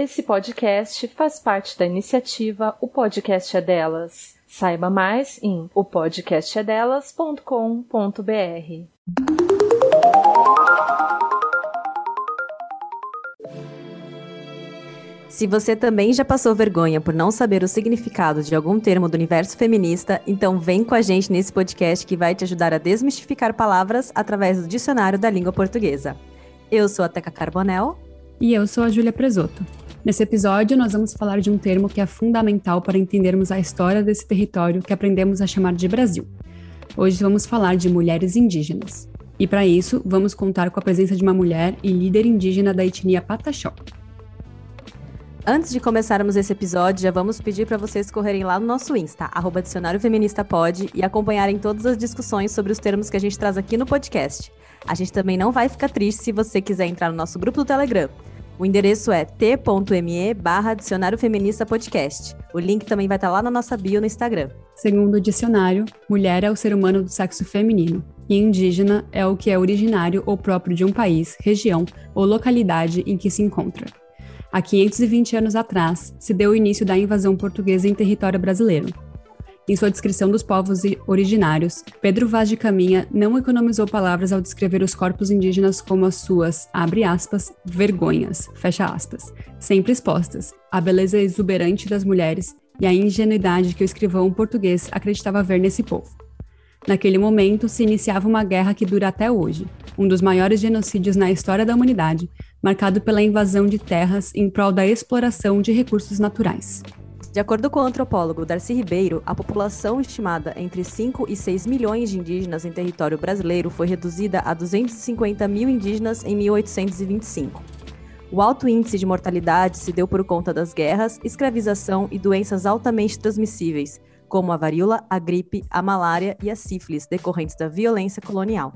Esse podcast faz parte da iniciativa O Podcast é Delas. Saiba mais em opodcastedelas.com.br. Se você também já passou vergonha por não saber o significado de algum termo do universo feminista, então vem com a gente nesse podcast que vai te ajudar a desmistificar palavras através do dicionário da língua portuguesa. Eu sou a Teca Carbonel. E eu sou a Júlia Presoto. Nesse episódio, nós vamos falar de um termo que é fundamental para entendermos a história desse território que aprendemos a chamar de Brasil. Hoje vamos falar de mulheres indígenas. E para isso, vamos contar com a presença de uma mulher e líder indígena da etnia Pataxó. Antes de começarmos esse episódio, já vamos pedir para vocês correrem lá no nosso Insta, arroba Dicionário Feminista e acompanharem todas as discussões sobre os termos que a gente traz aqui no podcast. A gente também não vai ficar triste se você quiser entrar no nosso grupo do Telegram. O endereço é t.me barra Dicionário Feminista Podcast. O link também vai estar lá na nossa bio no Instagram. Segundo o dicionário, mulher é o ser humano do sexo feminino e indígena é o que é originário ou próprio de um país, região ou localidade em que se encontra. Há 520 anos atrás, se deu o início da invasão portuguesa em território brasileiro. Em sua descrição dos povos originários, Pedro Vaz de Caminha não economizou palavras ao descrever os corpos indígenas como as suas, abre aspas, vergonhas, fecha aspas, sempre expostas, a beleza exuberante das mulheres e a ingenuidade que o escrivão português acreditava ver nesse povo. Naquele momento, se iniciava uma guerra que dura até hoje, um dos maiores genocídios na história da humanidade, marcado pela invasão de terras em prol da exploração de recursos naturais. De acordo com o antropólogo Darcy Ribeiro, a população estimada entre 5 e 6 milhões de indígenas em território brasileiro foi reduzida a 250 mil indígenas em 1825. O alto índice de mortalidade se deu por conta das guerras, escravização e doenças altamente transmissíveis, como a varíola, a gripe, a malária e a sífilis, decorrentes da violência colonial.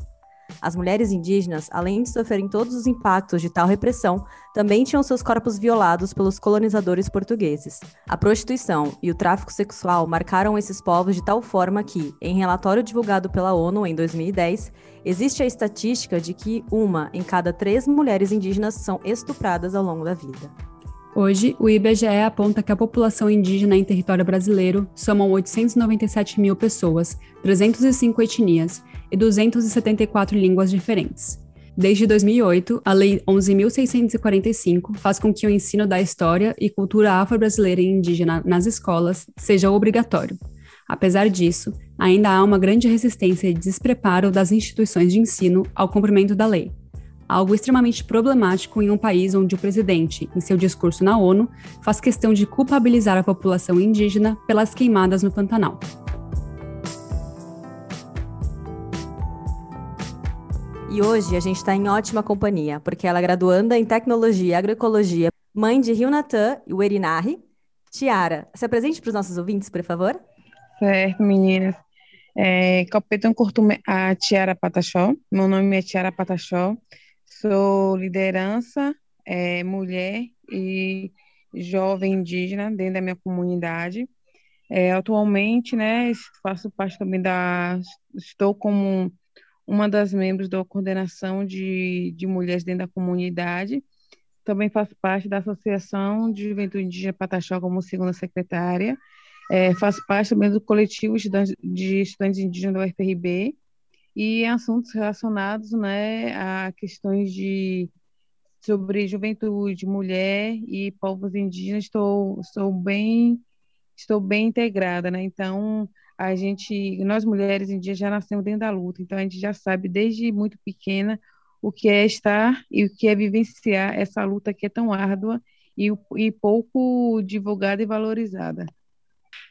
As mulheres indígenas, além de sofrerem todos os impactos de tal repressão, também tinham seus corpos violados pelos colonizadores portugueses. A prostituição e o tráfico sexual marcaram esses povos de tal forma que, em relatório divulgado pela ONU em 2010, existe a estatística de que uma em cada três mulheres indígenas são estupradas ao longo da vida. Hoje, o IBGE aponta que a população indígena em território brasileiro soma 897 mil pessoas, 305 etnias e 274 línguas diferentes. Desde 2008, a Lei 11.645 faz com que o ensino da história e cultura afro-brasileira e indígena nas escolas seja obrigatório. Apesar disso, ainda há uma grande resistência e despreparo das instituições de ensino ao cumprimento da lei, algo extremamente problemático em um país onde o presidente, em seu discurso na ONU, faz questão de culpabilizar a população indígena pelas queimadas no Pantanal. E hoje a gente está em ótima companhia, porque ela é graduanda em Tecnologia e Agroecologia, mãe de Rio Natan e Uerinari. Tiara, se apresente para os nossos ouvintes, por favor. Certo, meninas. É, Curtume, a Tiara Pataxó. Meu nome é Tiara Pataxó. Sou liderança, é, mulher e jovem indígena dentro da minha comunidade. É, atualmente, né, faço parte também da. Estou como uma das membros da coordenação de, de mulheres dentro da comunidade. Também faço parte da Associação de Juventude Indígena Pataxó como segunda secretária. É, faço parte também do coletivo de estudantes indígenas da UFRB e assuntos relacionados né, a questões de sobre juventude, mulher e povos indígenas. Estou, estou bem estou bem integrada, né? Então, a gente, nós mulheres indígenas já nascemos dentro da luta, então a gente já sabe desde muito pequena o que é estar e o que é vivenciar essa luta que é tão árdua e, e pouco divulgada e valorizada.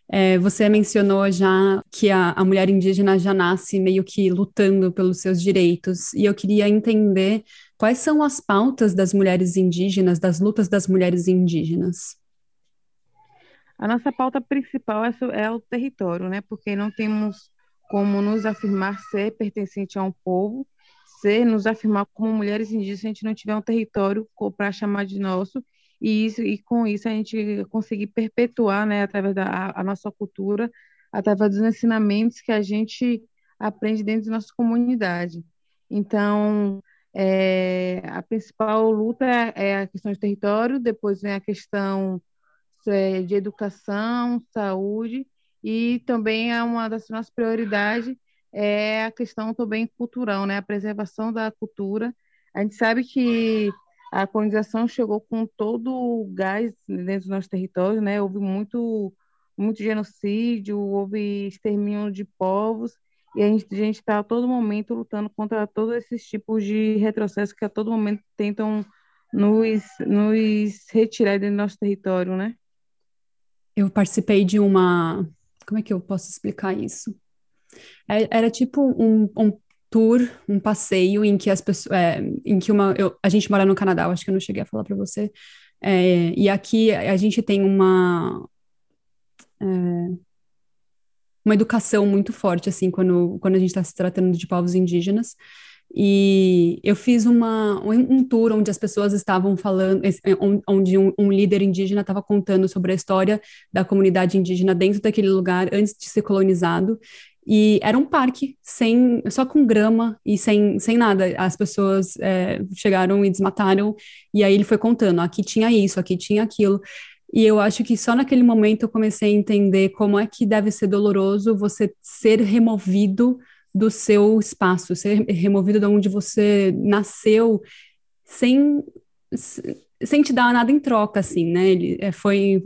É, você mencionou já que a, a, mulher indígena já nasce meio que lutando pelos seus direitos, e eu queria entender quais são as pautas das mulheres indígenas, das lutas das mulheres indígenas. A nossa pauta principal é, é o território, né? Porque não temos como nos afirmar ser pertencente a um povo, ser nos afirmar como mulheres indígenas se a gente não tiver um território para chamar de nosso e isso e com isso a gente conseguir perpetuar, né, através da a, a nossa cultura, através dos ensinamentos que a gente aprende dentro da nossa comunidade. Então, é, a principal luta é a questão de território, depois vem a questão é, de educação, saúde, e também é uma das nossas prioridades é a questão também cultural, né? A preservação da cultura. A gente sabe que a colonização chegou com todo o gás dentro do nosso território, né? Houve muito, muito genocídio, houve extermínio de povos, e a gente está a todo momento lutando contra todos esses tipos de retrocessos que a todo momento tentam nos, nos retirar do nosso território, né? Eu participei de uma. Como é que eu posso explicar isso? É, era tipo um, um tour, um passeio em que as pessoas, é, em que uma, eu, a gente mora no Canadá, acho que eu não cheguei a falar para você, é, e aqui a gente tem uma é, uma educação muito forte assim quando quando a gente está se tratando de povos indígenas. E eu fiz uma, um tour onde as pessoas estavam falando, onde um, um líder indígena estava contando sobre a história da comunidade indígena dentro daquele lugar antes de ser colonizado. E era um parque sem, só com grama e sem, sem nada. As pessoas é, chegaram e desmataram, e aí ele foi contando: aqui tinha isso, aqui tinha aquilo. E eu acho que só naquele momento eu comecei a entender como é que deve ser doloroso você ser removido do seu espaço, ser removido de onde você nasceu, sem, sem te dar nada em troca, assim, né? Ele é, foi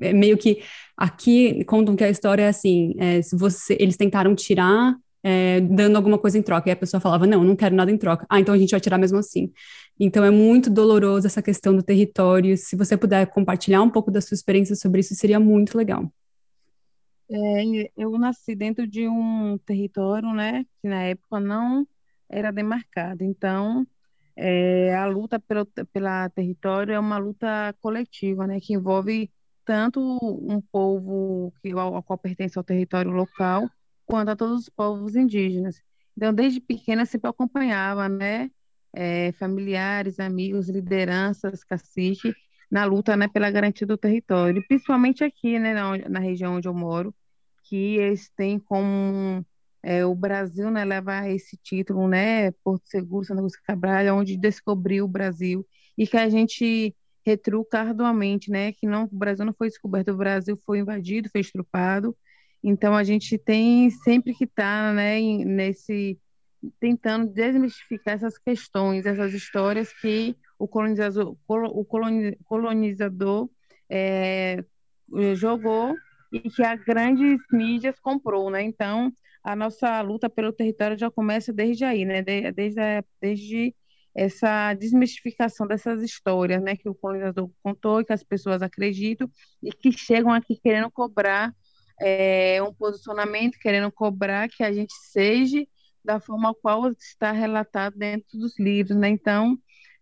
é meio que Aqui contam que a história é assim: é, se você, eles tentaram tirar, é, dando alguma coisa em troca, e a pessoa falava: Não, não quero nada em troca. Ah, então a gente vai tirar mesmo assim. Então é muito doloroso essa questão do território. Se você puder compartilhar um pouco da sua experiência sobre isso, seria muito legal. É, eu nasci dentro de um território, né, que na época não era demarcado. Então, é, a luta pelo pela território é uma luta coletiva, né, que envolve tanto um povo que, ao, qual pertence ao território local, quanto a todos os povos indígenas. Então, desde pequena, sempre acompanhava, né, é, familiares, amigos, lideranças, cacique, na luta, né, pela garantia do território, principalmente aqui, né, na, na região onde eu moro, que eles têm como é, o Brasil, né, leva esse título, né, Porto Seguro, Santa Cruz Cabral, onde descobriu o Brasil, e que a gente retruca arduamente, né, que não, o Brasil não foi descoberto, o Brasil foi invadido, foi estrupado, então a gente tem sempre que estar, tá, né, nesse tentando desmistificar essas questões, essas histórias que o colonizador, o colonizador é, jogou e que a grandes mídias comprou, né? Então a nossa luta pelo território já começa desde aí, né? Desde, desde essa desmistificação dessas histórias, né, que o colonizador contou e que as pessoas acreditam e que chegam aqui querendo cobrar é, um posicionamento, querendo cobrar que a gente seja da forma qual está relatado dentro dos livros, né? Então,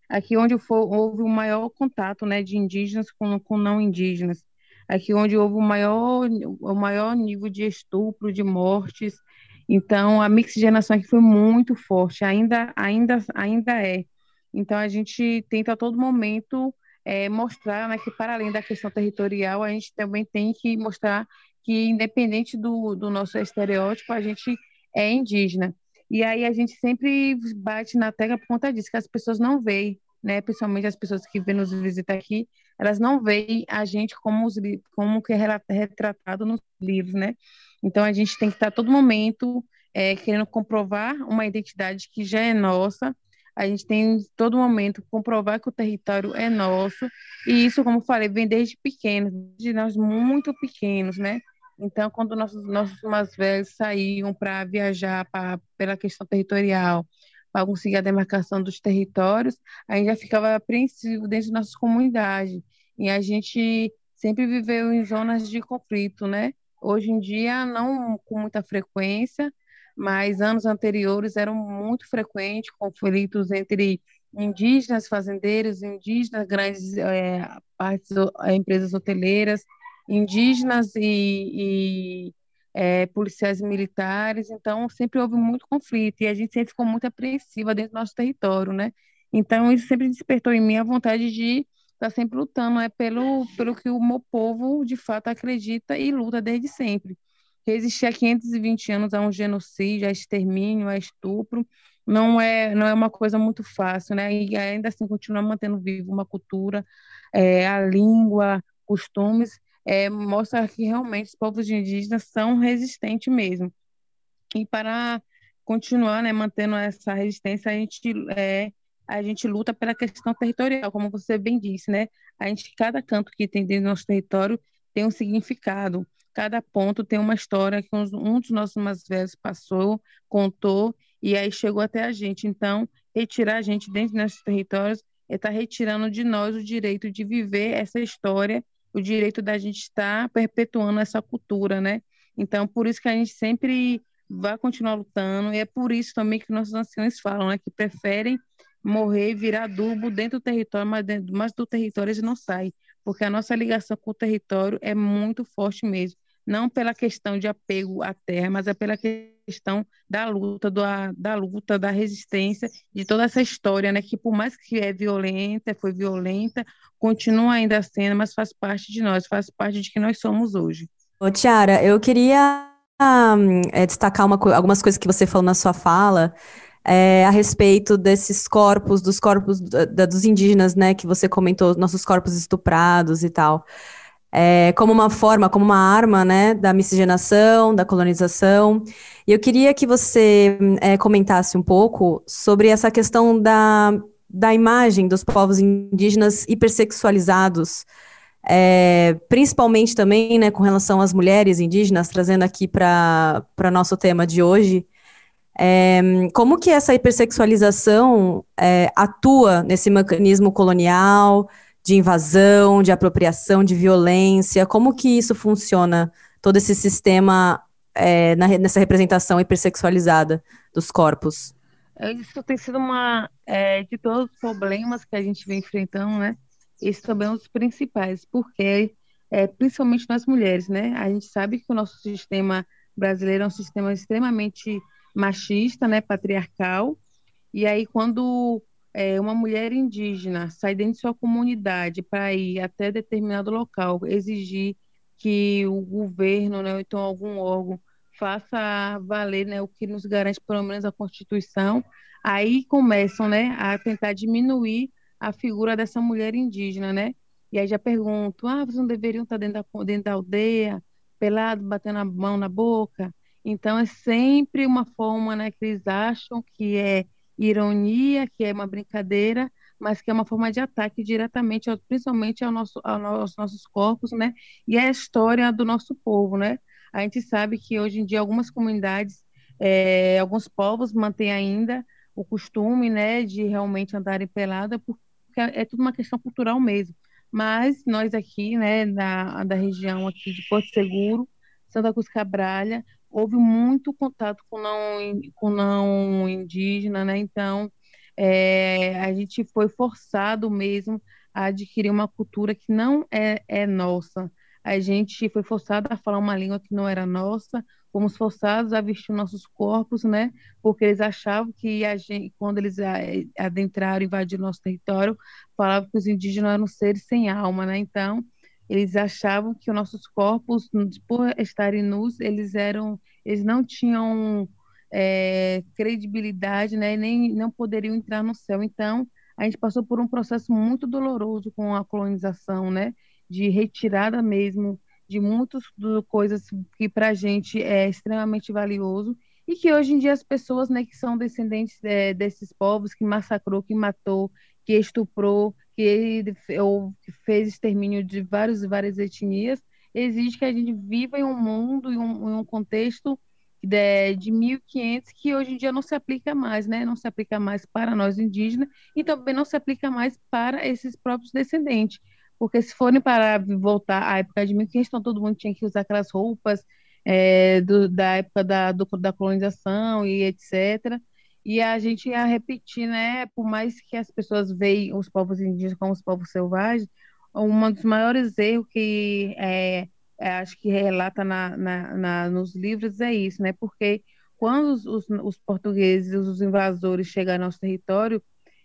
aqui onde for, houve o maior contato, né, de indígenas com, com não indígenas, aqui onde houve o maior, o maior nível de estupro, de mortes, então, a mixigenação aqui foi muito forte, ainda, ainda, ainda é. Então, a gente tenta a todo momento é, mostrar né, que, para além da questão territorial, a gente também tem que mostrar que, independente do, do nosso estereótipo, a gente é indígena. E aí a gente sempre bate na tecla por conta disso, que as pessoas não veem, né? Principalmente as pessoas que vêm nos visitar aqui, elas não veem a gente como, os, como que é retratado nos livros, né? Então, a gente tem que estar todo momento é, querendo comprovar uma identidade que já é nossa. A gente tem todo momento comprovar que o território é nosso. E isso, como falei, vem desde pequenos, de nós muito pequenos, né? Então, quando nossos, nossos mais velhos saíam para viajar pra, pela questão territorial, para conseguir a demarcação dos territórios, a gente já ficava apreensivo dentro da nossa comunidade. E a gente sempre viveu em zonas de conflito, né? Hoje em dia, não com muita frequência, mas anos anteriores eram muito frequentes conflitos entre indígenas, fazendeiros, indígenas, grandes é, partes, é, empresas hoteleiras, indígenas e, e é, policiais militares. Então, sempre houve muito conflito e a gente sempre ficou muito apreensiva dentro do nosso território, né? Então, isso sempre despertou em mim a vontade de está sempre lutando é pelo, pelo que o meu povo de fato acredita e luta desde sempre. Resistir há 520 anos a um genocídio, a extermínio, a estupro, não é, não é uma coisa muito fácil, né? E ainda assim continuar mantendo vivo uma cultura, é, a língua, costumes, é, mostra que realmente os povos indígenas são resistentes mesmo. E para continuar, né, mantendo essa resistência, a gente é, a gente luta pela questão territorial, como você bem disse, né? A gente cada canto que tem dentro do nosso território tem um significado. Cada ponto tem uma história que um dos nossos mais velhos passou, contou e aí chegou até a gente. Então, retirar a gente dentro dos nossos territórios é estar tá retirando de nós o direito de viver essa história, o direito da gente estar perpetuando essa cultura, né? Então, por isso que a gente sempre vai continuar lutando, e é por isso também que nossos anciões falam, né, que preferem morrer e virar adubo dentro do território, mas, dentro, mas do território eles não saem, porque a nossa ligação com o território é muito forte mesmo não pela questão de apego à terra, mas é pela questão da luta, do, da luta, da resistência, de toda essa história, né, que por mais que é violenta, foi violenta, continua ainda sendo, mas faz parte de nós, faz parte de que nós somos hoje. Ô, Tiara, eu queria um, é, destacar uma, algumas coisas que você falou na sua fala, é, a respeito desses corpos, dos corpos da, dos indígenas, né, que você comentou, nossos corpos estuprados e tal é, como uma forma, como uma arma, né, da miscigenação, da colonização. E eu queria que você é, comentasse um pouco sobre essa questão da, da imagem dos povos indígenas hipersexualizados, é, principalmente também, né, com relação às mulheres indígenas, trazendo aqui para nosso tema de hoje. É, como que essa hipersexualização é, atua nesse mecanismo colonial, de invasão, de apropriação, de violência? Como que isso funciona, todo esse sistema é, na, nessa representação hipersexualizada dos corpos? É, isso tem sido uma é, de todos os problemas que a gente vem enfrentando, né? Esse também é um dos principais, porque é, principalmente nas mulheres, né? A gente sabe que o nosso sistema brasileiro é um sistema extremamente machista, né? Patriarcal. E aí quando é, uma mulher indígena sai dentro de sua comunidade para ir até determinado local, exigir que o governo, né, ou então algum órgão, faça valer né, o que nos garante, pelo menos, a Constituição, aí começam né, a tentar diminuir a figura dessa mulher indígena, né? E aí já pergunto, ah, vocês não deveriam estar dentro da, dentro da aldeia, pelado, batendo a mão na boca? Então, é sempre uma forma né, que eles acham que é ironia, que é uma brincadeira, mas que é uma forma de ataque diretamente, principalmente ao nosso, aos nossos corpos, né? E a história do nosso povo, né? A gente sabe que hoje em dia algumas comunidades, é, alguns povos mantêm ainda o costume, né, de realmente andarem pelada, porque é tudo uma questão cultural mesmo. Mas nós aqui, né, da, da região aqui de Porto Seguro, Santa Cruz Cabralha, houve muito contato com não, com não indígena, né? Então, é, a gente foi forçado mesmo a adquirir uma cultura que não é, é nossa. A gente foi forçado a falar uma língua que não era nossa, fomos forçados a vestir nossos corpos, né? Porque eles achavam que a gente, quando eles adentraram, invadiram nosso território, falavam que os indígenas eram seres sem alma, né? Então, eles achavam que os nossos corpos, por estarem nus, eles eram, eles não tinham é, credibilidade, né? Nem não poderiam entrar no céu. Então, a gente passou por um processo muito doloroso com a colonização, né? De retirada mesmo de muitas coisas que para a gente é extremamente valioso e que hoje em dia as pessoas, né, que são descendentes é, desses povos que massacrou, que matou, que estuprou, que, ou, que fez extermínio de várias e várias etnias, exige que a gente viva em um mundo, em um, um contexto de, de 1500 que hoje em dia não se aplica mais, né? Não se aplica mais para nós indígenas e também não se aplica mais para esses próprios descendentes. Porque se forem para voltar à época de 1500, então todo mundo tinha que usar aquelas roupas é, do, da época da, do, da colonização e etc. E a gente ia repetir, né? Por mais que as pessoas vejam os povos indígenas como os povos selvagens, um dos maiores erros que é, é, acho que relata na, na, na, nos livros é isso, né? Porque quando os, os, os portugueses, os invasores chegam ao nosso território,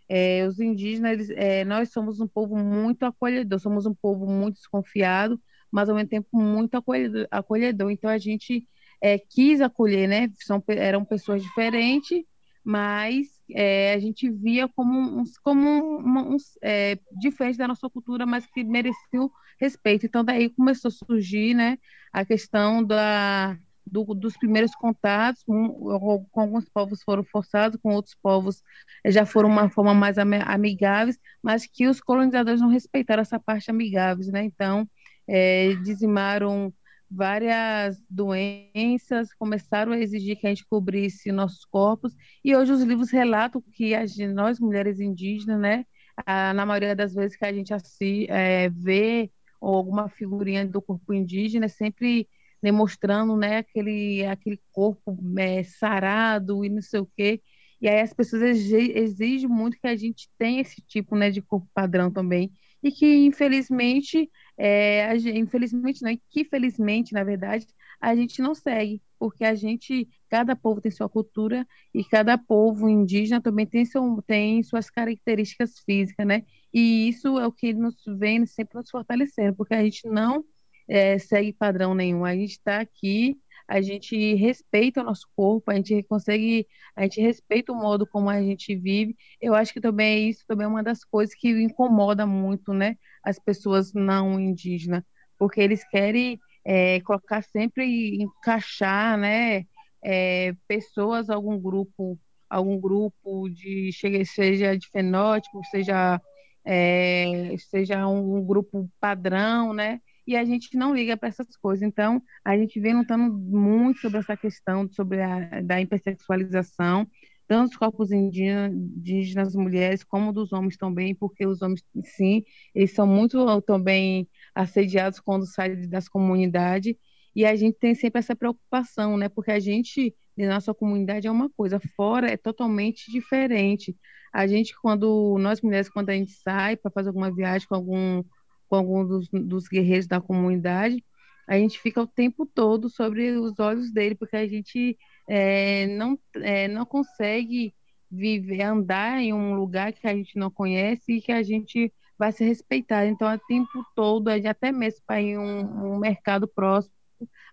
é, os indígenas, eles, é, nós somos um povo muito acolhedor, somos um povo muito desconfiado, mas ao mesmo tempo muito acolhedor. acolhedor. Então a gente é, quis acolher, né? São, eram pessoas diferentes, mas é, a gente via como, uns, como é, diferente da nossa cultura, mas que mereciam respeito. Então, daí começou a surgir né, a questão da, do, dos primeiros contatos, com alguns povos foram forçados, com outros povos já foram uma forma mais amigáveis, mas que os colonizadores não respeitaram essa parte amigáveis, né? Então, é, dizimaram várias doenças, começaram a exigir que a gente cobrisse nossos corpos, e hoje os livros relatam que a, nós, mulheres indígenas, né, a, na maioria das vezes que a gente assim, é, vê alguma figurinha do corpo indígena, sempre demonstrando né, aquele, aquele corpo é, sarado e não sei o quê, e aí as pessoas exigem muito que a gente tenha esse tipo né, de corpo padrão também, e que infelizmente, é, infelizmente não, e que felizmente, na verdade, a gente não segue, porque a gente, cada povo tem sua cultura e cada povo indígena também tem, seu, tem suas características físicas, né? E isso é o que nos vem sempre nos fortalecendo, porque a gente não é, segue padrão nenhum, a gente está aqui a gente respeita o nosso corpo, a gente consegue, a gente respeita o modo como a gente vive. Eu acho que também isso também é uma das coisas que incomoda muito, né, as pessoas não indígenas, porque eles querem é, colocar sempre encaixar, né, é, pessoas algum grupo, algum grupo de seja de fenótipo, seja é, seja um grupo padrão, né? e a gente não liga para essas coisas. Então, a gente vem lutando muito sobre essa questão sobre a da hipersexualização, tanto dos corpos indígenas, mulheres, como dos homens também, porque os homens, sim, eles são muito também assediados quando saem das comunidades, e a gente tem sempre essa preocupação, né? Porque a gente, na nossa comunidade, é uma coisa, fora é totalmente diferente. A gente, quando, nós mulheres, quando a gente sai para fazer alguma viagem com algum com algum dos, dos guerreiros da comunidade, a gente fica o tempo todo sobre os olhos dele, porque a gente é, não, é, não consegue viver, andar em um lugar que a gente não conhece e que a gente vai ser respeitado. Então, o tempo todo, até mesmo para ir um, um mercado próximo,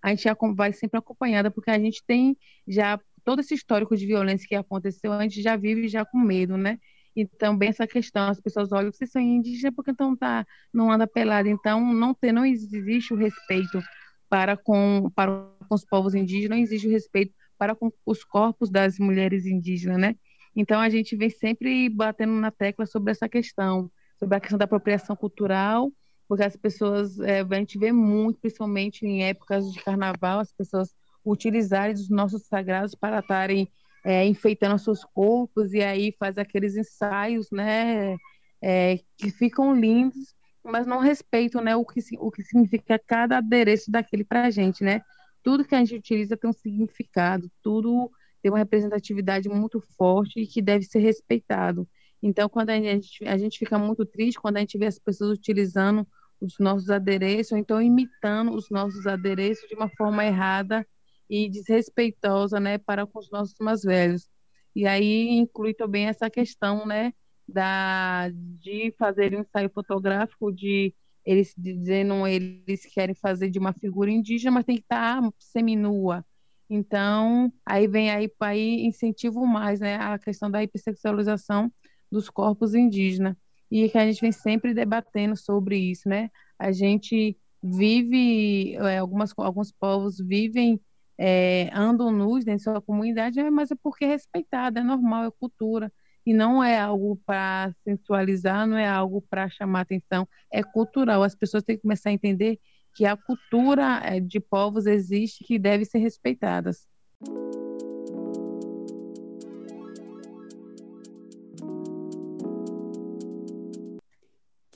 a gente vai sempre acompanhada, porque a gente tem já todo esse histórico de violência que aconteceu, a gente já vive já com medo, né? E também essa questão, as pessoas olham, vocês são indígenas porque então tá, não anda pelado. Então, não, tem, não existe o respeito para com, para com os povos indígenas, não existe o respeito para com os corpos das mulheres indígenas, né? Então, a gente vem sempre batendo na tecla sobre essa questão, sobre a questão da apropriação cultural, porque as pessoas, é, a gente vê muito, principalmente em épocas de carnaval, as pessoas utilizarem os nossos sagrados para estarem é, enfeitando seus corpos e aí faz aqueles ensaios, né, é, que ficam lindos, mas não respeitam, né, o que, o que significa cada adereço daquele para a gente, né? Tudo que a gente utiliza tem um significado, tudo tem uma representatividade muito forte e que deve ser respeitado. Então, quando a gente, a gente fica muito triste quando a gente vê as pessoas utilizando os nossos adereços, ou então imitando os nossos adereços de uma forma errada e desrespeitosa, né, para com os nossos mais velhos. E aí inclui também essa questão, né, da de fazer um ensaio fotográfico de eles dizendo eles querem fazer de uma figura indígena, mas tem que estar seminua. Então, aí vem aí aí incentivo mais, né, a questão da hipersexualização dos corpos indígenas. E que a gente vem sempre debatendo sobre isso, né? A gente vive, é, algumas, alguns povos vivem é, andam nus dentro da sua comunidade, mas é porque é respeitada, é normal, é cultura. E não é algo para sensualizar, não é algo para chamar atenção, é cultural. As pessoas têm que começar a entender que a cultura é, de povos existe que deve ser respeitadas.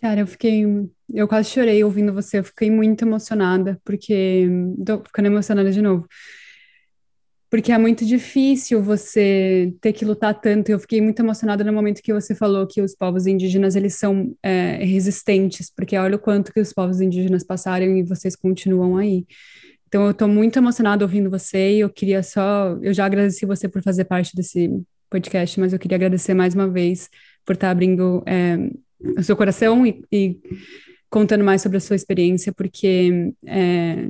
Cara, eu fiquei. Eu quase chorei ouvindo você, eu fiquei muito emocionada, porque. Tô ficando emocionada de novo. Porque é muito difícil você ter que lutar tanto. Eu fiquei muito emocionada no momento que você falou que os povos indígenas eles são é, resistentes, porque olha o quanto que os povos indígenas passaram e vocês continuam aí. Então eu estou muito emocionada ouvindo você e eu queria só. Eu já agradeci você por fazer parte desse podcast, mas eu queria agradecer mais uma vez por estar abrindo é, o seu coração e, e, contando mais sobre a sua experiência, porque é,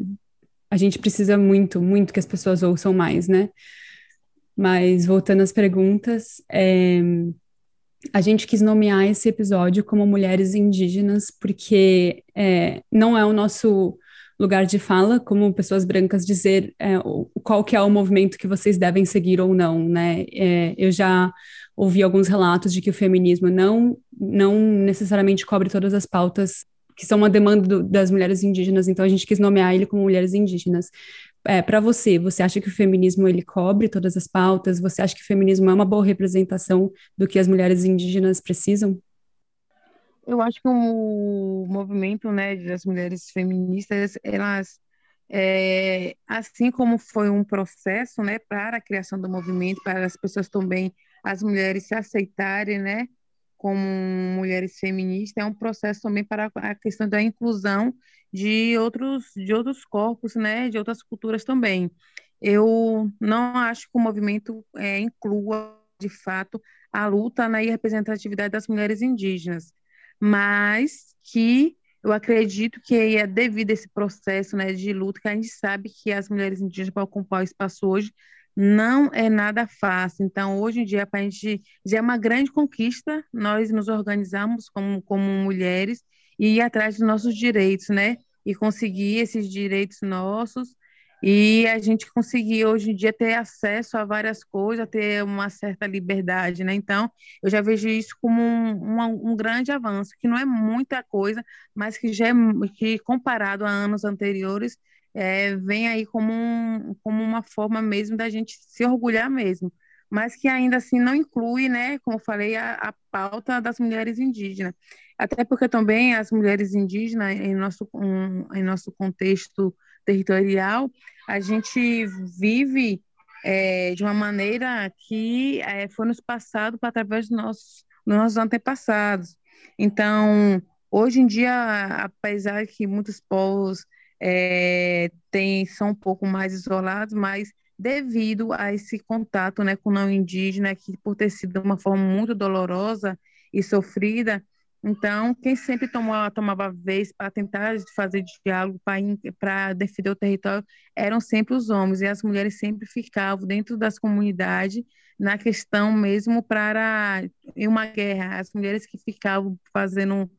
a gente precisa muito, muito que as pessoas ouçam mais, né? Mas voltando às perguntas, é, a gente quis nomear esse episódio como Mulheres Indígenas, porque é, não é o nosso lugar de fala, como pessoas brancas, dizer é, qual que é o movimento que vocês devem seguir ou não, né? É, eu já ouvi alguns relatos de que o feminismo não, não necessariamente cobre todas as pautas que são uma demanda do, das mulheres indígenas, então a gente quis nomear ele como mulheres indígenas. É, para você, você acha que o feminismo ele cobre todas as pautas? Você acha que o feminismo é uma boa representação do que as mulheres indígenas precisam? Eu acho que o movimento né, das mulheres feministas, elas, é, assim como foi um processo né, para a criação do movimento, para as pessoas também, as mulheres se aceitarem né, como mulheres feministas, é um processo também para a questão da inclusão de outros, de outros corpos, né, de outras culturas também. Eu não acho que o movimento é, inclua, de fato, a luta na representatividade das mulheres indígenas mas que eu acredito que é devido a esse processo né, de luta que a gente sabe que as mulheres indígenas para ocupar o espaço hoje não é nada fácil. Então, hoje em dia, para a gente já é uma grande conquista nós nos organizarmos como, como mulheres e ir atrás dos nossos direitos, né? E conseguir esses direitos nossos e a gente conseguir hoje em dia ter acesso a várias coisas, ter uma certa liberdade, né? Então, eu já vejo isso como um, um, um grande avanço, que não é muita coisa, mas que já é, que comparado a anos anteriores, é, vem aí como, um, como uma forma mesmo da gente se orgulhar mesmo, mas que ainda assim não inclui, né, como falei, a, a pauta das mulheres indígenas. Até porque também as mulheres indígenas, em nosso, um, em nosso contexto territorial, a gente vive é, de uma maneira que é, foi nos passado através dos nossos, dos nossos antepassados. Então, hoje em dia, apesar que muitos povos é, tem, são um pouco mais isolados, mas devido a esse contato né, com o não indígena, que por ter sido uma forma muito dolorosa e sofrida, então, quem sempre tomava, tomava vez para tentar fazer diálogo, para defender o território, eram sempre os homens, e as mulheres sempre ficavam dentro das comunidades, na questão mesmo para em uma guerra, as mulheres que ficavam fazendo,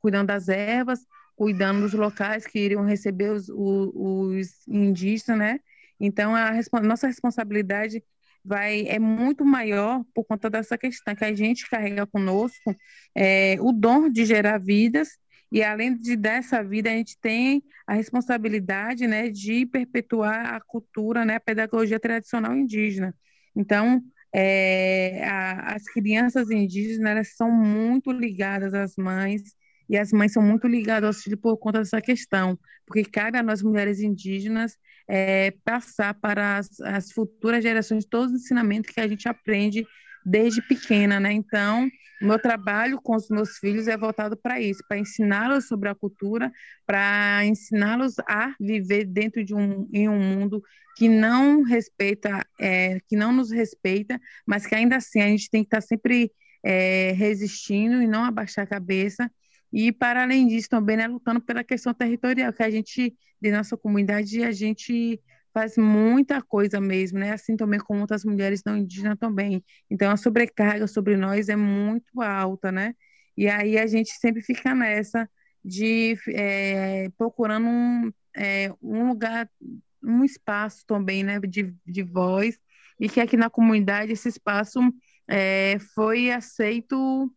cuidando das ervas, cuidando dos locais que iriam receber os, os, indígenas, né? Então, a nossa responsabilidade vai é muito maior por conta dessa questão que a gente carrega conosco é, o dom de gerar vidas e além de dessa vida a gente tem a responsabilidade né de perpetuar a cultura né a pedagogia tradicional indígena então é, a, as crianças indígenas elas são muito ligadas às mães e as mães são muito ligadas filhos por conta dessa questão, porque cabe a nós mulheres indígenas é, passar para as, as, futuras gerações todos os ensinamentos que a gente aprende desde pequena, né? Então, meu trabalho com os meus filhos é voltado para isso, para ensiná-los sobre a cultura, para ensiná-los a viver dentro de um em um mundo que não respeita, é, que não nos respeita, mas que ainda assim a gente tem que estar sempre é, resistindo e não abaixar a cabeça e, para além disso, também né, lutando pela questão territorial, que a gente, de nossa comunidade, a gente faz muita coisa mesmo, né? Assim também como outras mulheres não indígenas também. Então, a sobrecarga sobre nós é muito alta, né? E aí a gente sempre fica nessa de é, procurando um, é, um lugar, um espaço também, né? De, de voz, e que aqui na comunidade esse espaço é, foi aceito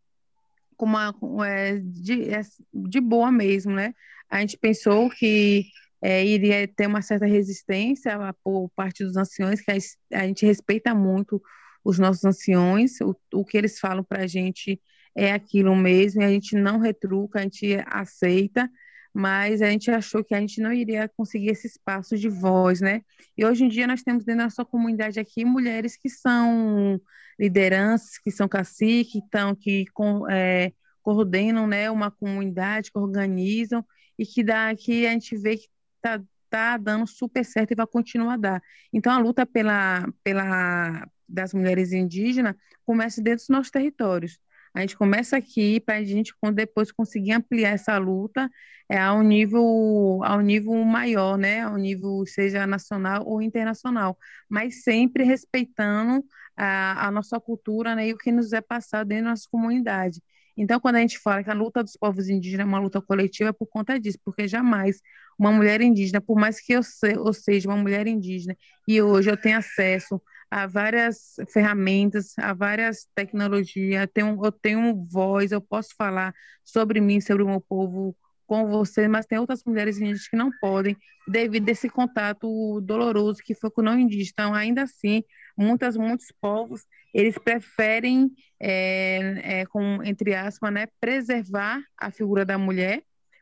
com uma é, de, é, de boa mesmo, né? A gente pensou que é, iria ter uma certa resistência por parte dos anciões, que a, a gente respeita muito os nossos anciões, o, o que eles falam para a gente é aquilo mesmo, e a gente não retruca, a gente aceita, mas a gente achou que a gente não iria conseguir esse espaço de voz, né? E hoje em dia nós temos dentro da nossa comunidade aqui mulheres que são lideranças, que são caciques, que é, coordenam né, uma comunidade, que organizam e que, dá, que a gente vê que está tá dando super certo e vai continuar a dar. Então, a luta pela, pela, das mulheres indígenas começa dentro dos nossos territórios A gente começa aqui para a gente depois conseguir ampliar essa luta é, a um nível, a um nível maior, né? A um nível seja nacional ou internacional, mas sempre respeitando a, a nossa cultura né, e o que nos é passado dentro da nossa comunidade. Então, quando a gente fala que a luta dos povos indígenas é uma luta coletiva, é por conta disso, porque jamais uma mulher indígena, por mais que eu, se, eu seja uma mulher indígena e hoje eu tenho acesso a várias ferramentas, a várias tecnologias, tenho, eu tenho voz, eu posso falar sobre mim, sobre o meu povo com você, mas tem outras mulheres indígenas que não podem, devido a esse contato doloroso que foi com o não indígena. Então, ainda assim, muitas, muitos povos, eles preferem, é, é, com, entre aspas, né, preservar a figura da mulher,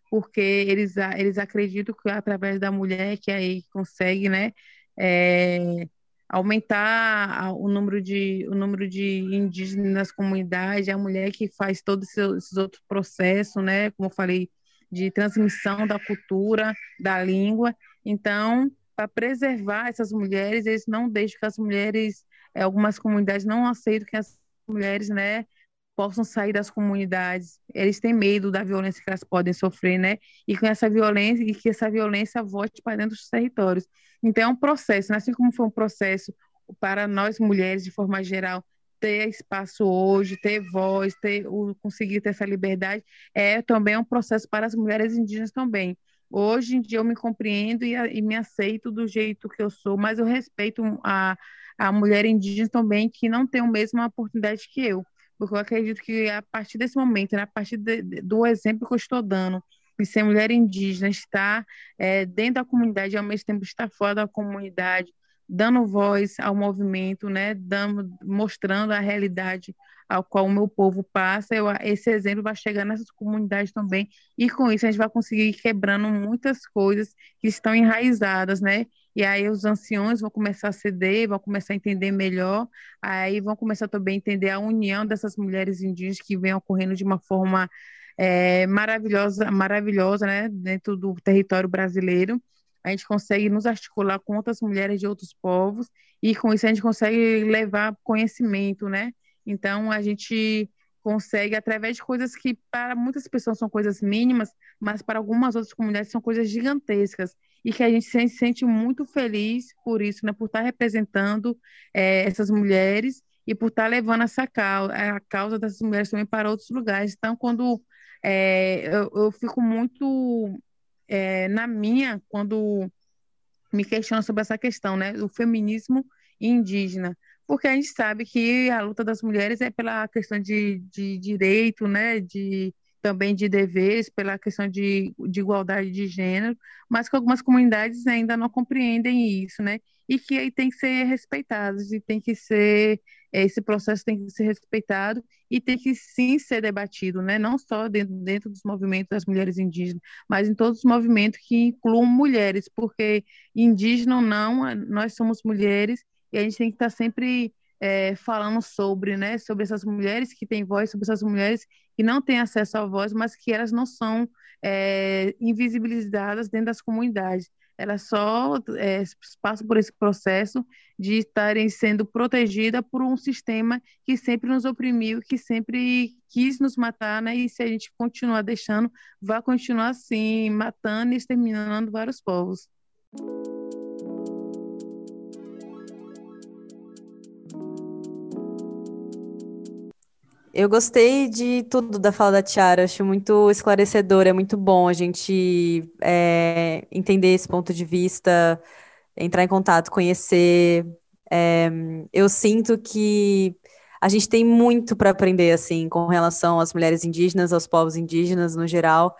porque eles, eles acreditam que através da mulher que aí consegue, né, é, aumentar o número de o número de indígenas nas comunidades, a mulher que faz todos esses outros processos, né, como eu falei, de transmissão da cultura, da língua. Então, para preservar essas mulheres, eles não deixam que as mulheres, eh, algumas comunidades não aceitam que as mulheres, né, possam sair das comunidades. Eles têm medo da violência que elas podem sofrer, né? E com essa violência, e que essa violência volte para dentro dos territórios. Então, é um processo, né? assim como foi um processo para nós mulheres, de forma geral, ter espaço hoje, ter voz, ter, o, conseguir ter essa liberdade, é também um processo para as mulheres indígenas também. Hoje em dia eu me compreendo e, e me aceito do jeito que eu sou, mas eu respeito a, a mulher indígena também que não tem a mesma oportunidade que eu, porque eu acredito que a partir desse momento, né, a partir de, do exemplo que eu estou dando, de ser mulher indígena, estar é, dentro da comunidade e ao mesmo tempo estar fora da comunidade, dando voz ao movimento, né, dando, mostrando a realidade ao qual o meu povo passa, eu, esse exemplo vai chegar nessas comunidades também, e com isso a gente vai conseguir ir quebrando muitas coisas que estão enraizadas, né, e aí os anciões vão começar a ceder, vão começar a entender melhor, aí vão começar também a entender a união dessas mulheres indígenas que vem ocorrendo de uma forma é, maravilhosa, maravilhosa, né, dentro do território brasileiro. A gente consegue nos articular com outras mulheres de outros povos e com isso a gente consegue levar conhecimento, né? Então a gente consegue através de coisas que para muitas pessoas são coisas mínimas, mas para algumas outras comunidades são coisas gigantescas e que a gente se sente muito feliz por isso, né? Por estar representando é, essas mulheres e por estar levando essa causa, a causa dessas mulheres também para outros lugares. Então, quando é, eu, eu, fico muito é, na minha quando me questiono sobre essa questão, né, do feminismo indígena, porque a gente sabe que a luta das mulheres é pela questão de, de direito, né, de também de deveres, pela questão de, de igualdade de gênero, mas que algumas comunidades ainda não compreendem isso, né, e que aí tem que ser respeitados e tem que ser esse processo tem que ser respeitado e tem que sim ser debatido, né? não só dentro, dentro dos movimentos das mulheres indígenas, mas em todos os movimentos que incluam mulheres, porque indígena ou não, nós somos mulheres e a gente tem que estar sempre é, falando sobre, né, sobre essas mulheres que têm voz, sobre essas mulheres que não têm acesso à voz, mas que elas não são é, invisibilizadas dentro das comunidades elas só é, passam por esse processo de estarem sendo protegidas por um sistema que sempre nos oprimiu, que sempre quis nos matar, né? E se a gente continuar deixando, vai continuar assim, matando e exterminando vários povos. Eu gostei de tudo da fala da Tiara, acho muito esclarecedor, é muito bom a gente é, entender esse ponto de vista, entrar em contato, conhecer. É, eu sinto que a gente tem muito para aprender, assim, com relação às mulheres indígenas, aos povos indígenas no geral.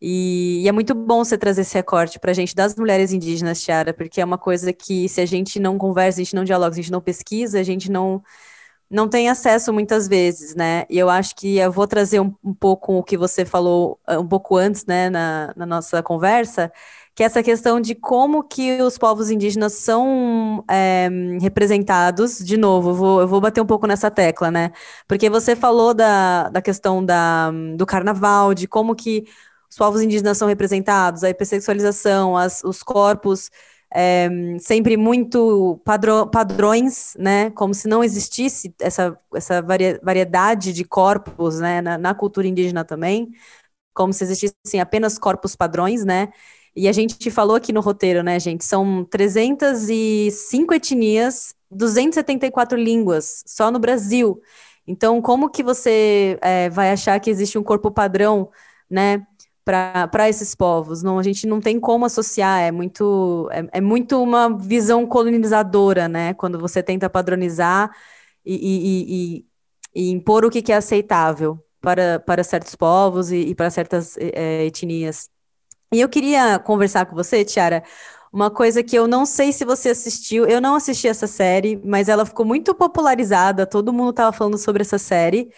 E, e é muito bom você trazer esse recorte para a gente das mulheres indígenas, Tiara, porque é uma coisa que se a gente não conversa, a gente não dialoga, a gente não pesquisa, a gente não não tem acesso muitas vezes, né? E eu acho que eu vou trazer um, um pouco o que você falou ah, um pouco antes, né, na, na, nossa conversa, que é essa questão de como que os povos indígenas são é, representados. De novo, eu vou, eu vou bater um pouco nessa tecla, né? Porque você falou da, da questão da, do carnaval, de como que os povos indígenas são representados, a hipersexualização, as, os corpos é, sempre muito padrões, né? Como se não existisse essa, essa variedade de corpos, né? Na, na, cultura indígena também, como se existissem apenas corpos padrões, né? E a gente falou aqui no roteiro, né, gente? São 305 etnias, 274 línguas, só no Brasil. Então, como que você é, vai achar que existe um corpo padrão, né? Para esses povos. Não, a gente não tem como associar, é muito, é, é, muito uma visão colonizadora, né? Quando você tenta padronizar e, e, e, e impor o que, que, é aceitável para, para certos povos e, para certas é, etnias. E eu queria conversar com você, Tiara, uma coisa que eu não sei se você assistiu, eu não assisti essa série, mas ela ficou muito popularizada, todo mundo estava falando sobre essa série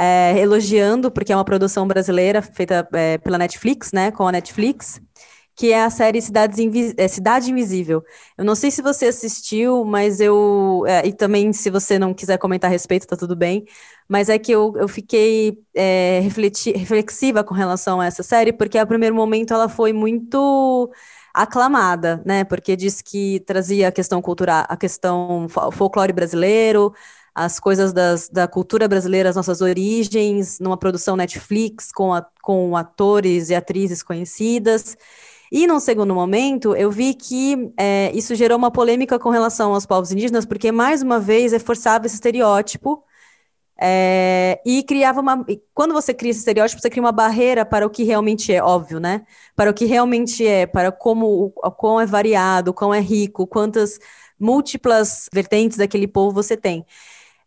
é, elogiando, porque é uma produção brasileira feita é, pela Netflix, né, com a Netflix, que é a série Cidades é, Cidade Invisível. Eu não sei se você assistiu, mas eu. É, e também, se você não quiser comentar a respeito, tá tudo bem. Mas é que eu, eu fiquei é, reflexiva com relação a essa série, porque a primeiro momento ela foi muito aclamada, né? Porque diz que trazia a questão cultural, a questão folclore brasileiro, as coisas das, da cultura brasileira, as nossas origens, numa produção Netflix com, a, com atores e atrizes conhecidas. E num segundo momento, eu vi que é, isso gerou uma polêmica com relação aos povos indígenas, porque mais uma vez reforçava esse estereótipo é, e criava uma. Quando você cria esse estereótipo, você cria uma barreira para o que realmente é, óbvio, né? Para o que realmente é, para como o quão é variado, o quão é rico, quantas múltiplas vertentes daquele povo você tem.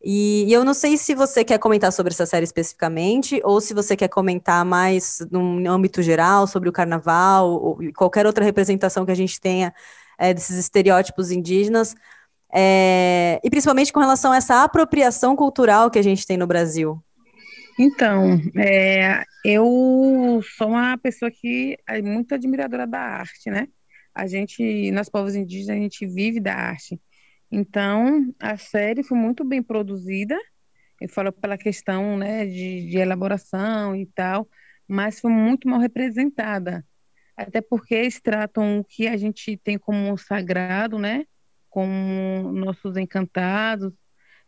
E, e, eu não sei se você quer comentar sobre essa série especificamente, ou se você quer comentar mais no âmbito geral sobre o carnaval, ou qualquer outra representação que a gente tenha é, desses estereótipos indígenas, é, e principalmente com relação a essa apropriação cultural que a gente tem no Brasil. Então, é, eu sou uma pessoa que é muito admiradora da arte, né? A gente, nós povos indígenas, a gente vive da arte. Então, a série foi muito bem produzida, eu falo pela questão né, de, de elaboração e tal, mas foi muito mal representada. Até porque eles tratam o que a gente tem como sagrado, né? Como nossos encantados,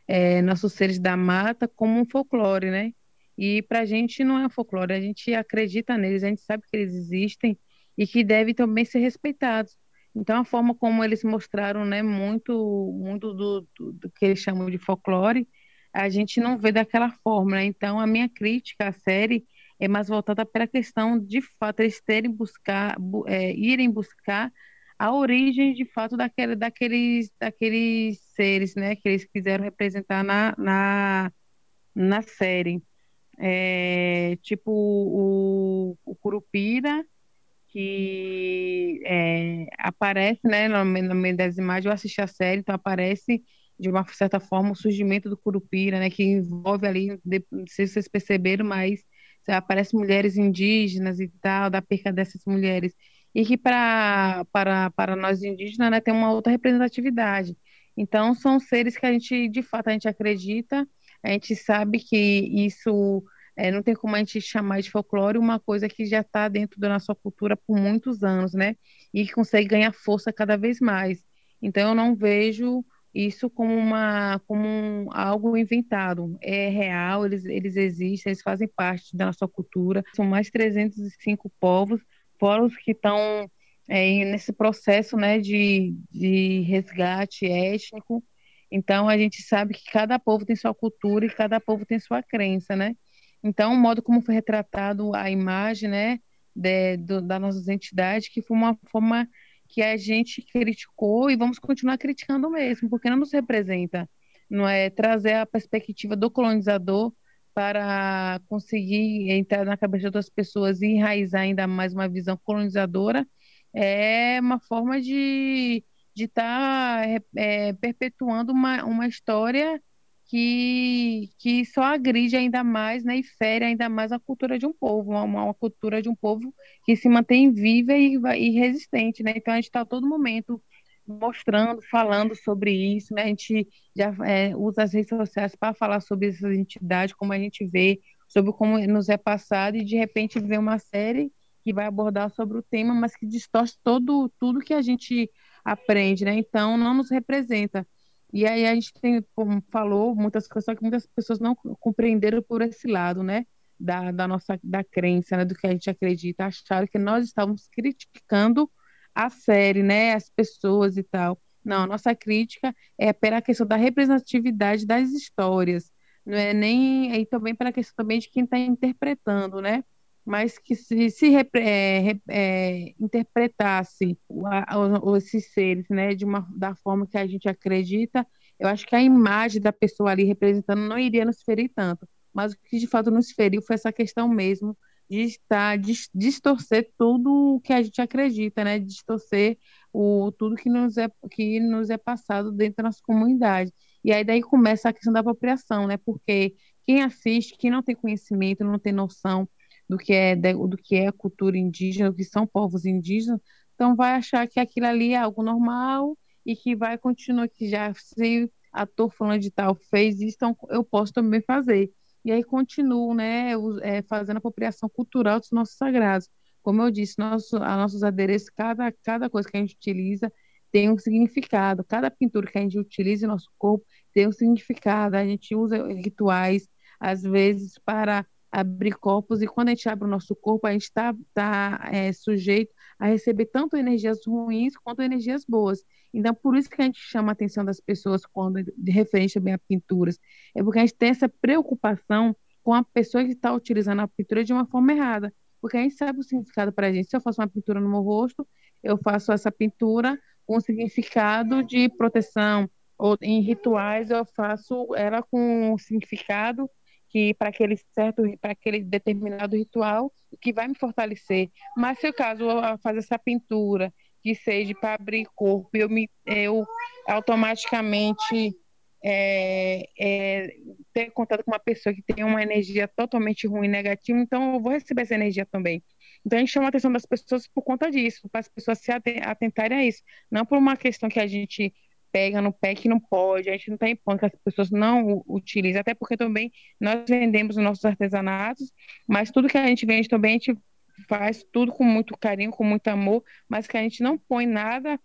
é, nossos seres da mata, como um folclore, né? E para a gente não é um folclore, a gente acredita neles, a gente sabe que eles existem e que devem também ser respeitados. Então, a forma como eles mostraram, né, muito, muito do, do, do, que eles chamam de folclore, a gente não vê daquela forma. Né? Então, a minha crítica à série é mais voltada para a questão de fato eles terem buscar, é, irem buscar a origem de fato daquele, daqueles, daqueles seres, né, que eles quiseram representar na, na, na série. É, tipo o, o Curupira que é, aparece, né, no, meio das imagens, eu assisti a série, então aparece de uma certa forma o surgimento do Curupira, né, que envolve ali, não sei se vocês perceberam, mas aparecem mulheres indígenas e tal, da perca dessas mulheres, e que pra, para, para nós indígenas, né, tem uma outra representatividade. Então, são seres que a gente, de fato, a gente acredita, a gente sabe que isso é, não tem como a gente chamar de folclore uma coisa que já está dentro da nossa cultura por muitos anos, né? E que consegue ganhar força cada vez mais. Então, eu não vejo isso como uma como um, algo inventado. É real, eles, eles existem, eles fazem parte da nossa cultura. São mais de 305 povos, povos que estão é, nesse processo né, de, de resgate étnico. Então, a gente sabe que cada povo tem sua cultura e cada povo tem sua crença, né? Então, o modo como foi retratado a imagem, né, de, do, das nossas entidades, que foi uma forma que a gente criticou e vamos continuar criticando mesmo, porque não nos representa, não é? Trazer a perspectiva do colonizador para conseguir entrar na cabeça das pessoas e enraizar ainda mais uma visão colonizadora, é uma forma de estar tá, é, perpetuando uma, uma história que, que só agride ainda mais né, e fere ainda mais a cultura de um povo, uma, uma cultura de um povo que se mantém viva e, e resistente. Né? Então, a gente está a todo momento mostrando, falando sobre isso. Né? A gente já é, usa as redes sociais para falar sobre essas entidades, como a gente vê, sobre como nos é passado, e de repente vê uma série que vai abordar sobre o tema, mas que distorce todo tudo que a gente aprende, né? Então não nos representa. E aí a gente tem, como falou, muitas coisas, só que muitas pessoas não compreenderam por esse lado, né? Da, da nossa da crença, né? Do que a gente acredita, acharam que nós estávamos criticando a série, né? As pessoas e tal. Não, a nossa crítica é pela questão da representatividade das histórias, não é nem e também pela questão também de quem está interpretando, né? Mas que se, se é, é, interpretasse a, a, esses seres, né, de uma da forma que a gente acredita, eu acho que a imagem da pessoa ali representando não iria nos ferir tanto. Mas o que de fato nos feriu foi essa questão mesmo de estar distorcer tudo o que a gente acredita, né? Distorcer o tudo que nos é que nos é passado dentro da nossa comunidade. E aí daí começa a questão da apropriação, né? Porque quem assiste, quem não tem conhecimento, não tem noção do que é do que é a cultura indígena, do que são povos indígenas, então vai achar que aquilo ali é algo normal e que vai continuar que já se ator falando de tal fez isso, então eu posso também fazer e aí continuam né, é, fazendo apropriação cultural dos nossos sagrados. Como eu disse, nosso, a nossos adereços, cada, cada coisa que a gente utiliza tem um significado. Cada pintura que a gente utiliza em nosso corpo tem um significado. A gente usa rituais, às vezes, para abrir corpos, e quando a gente abre o nosso corpo, a gente está tá, é, sujeito a receber tanto energias ruins quanto energias boas. Então, por isso que a gente chama a atenção das pessoas quando de referente também a pinturas, é porque a gente tem essa preocupação com a pessoa que está utilizando a pintura de uma forma errada, porque a gente sabe o significado para a gente. Se eu faço uma pintura no meu rosto, eu faço essa pintura com significado de proteção, ou em rituais eu faço ela com significado que para aquele certo, para aquele determinado ritual, que vai me fortalecer. Mas se o caso eu fazer essa pintura que seja para abrir corpo, eu me, eu automaticamente é, é, ter contato com uma pessoa que tem uma energia totalmente ruim, negativa, então eu vou receber essa energia também. Então a gente chama a atenção das pessoas por conta disso, para as pessoas se atentarem a isso, não por uma questão que a gente pega no pé que não pode, a gente não está impondo que as pessoas não utilizem, até porque também nós vendemos os nossos artesanatos, mas tudo que a gente vende também a gente faz tudo com muito carinho, com muito amor, mas que a gente não põe nada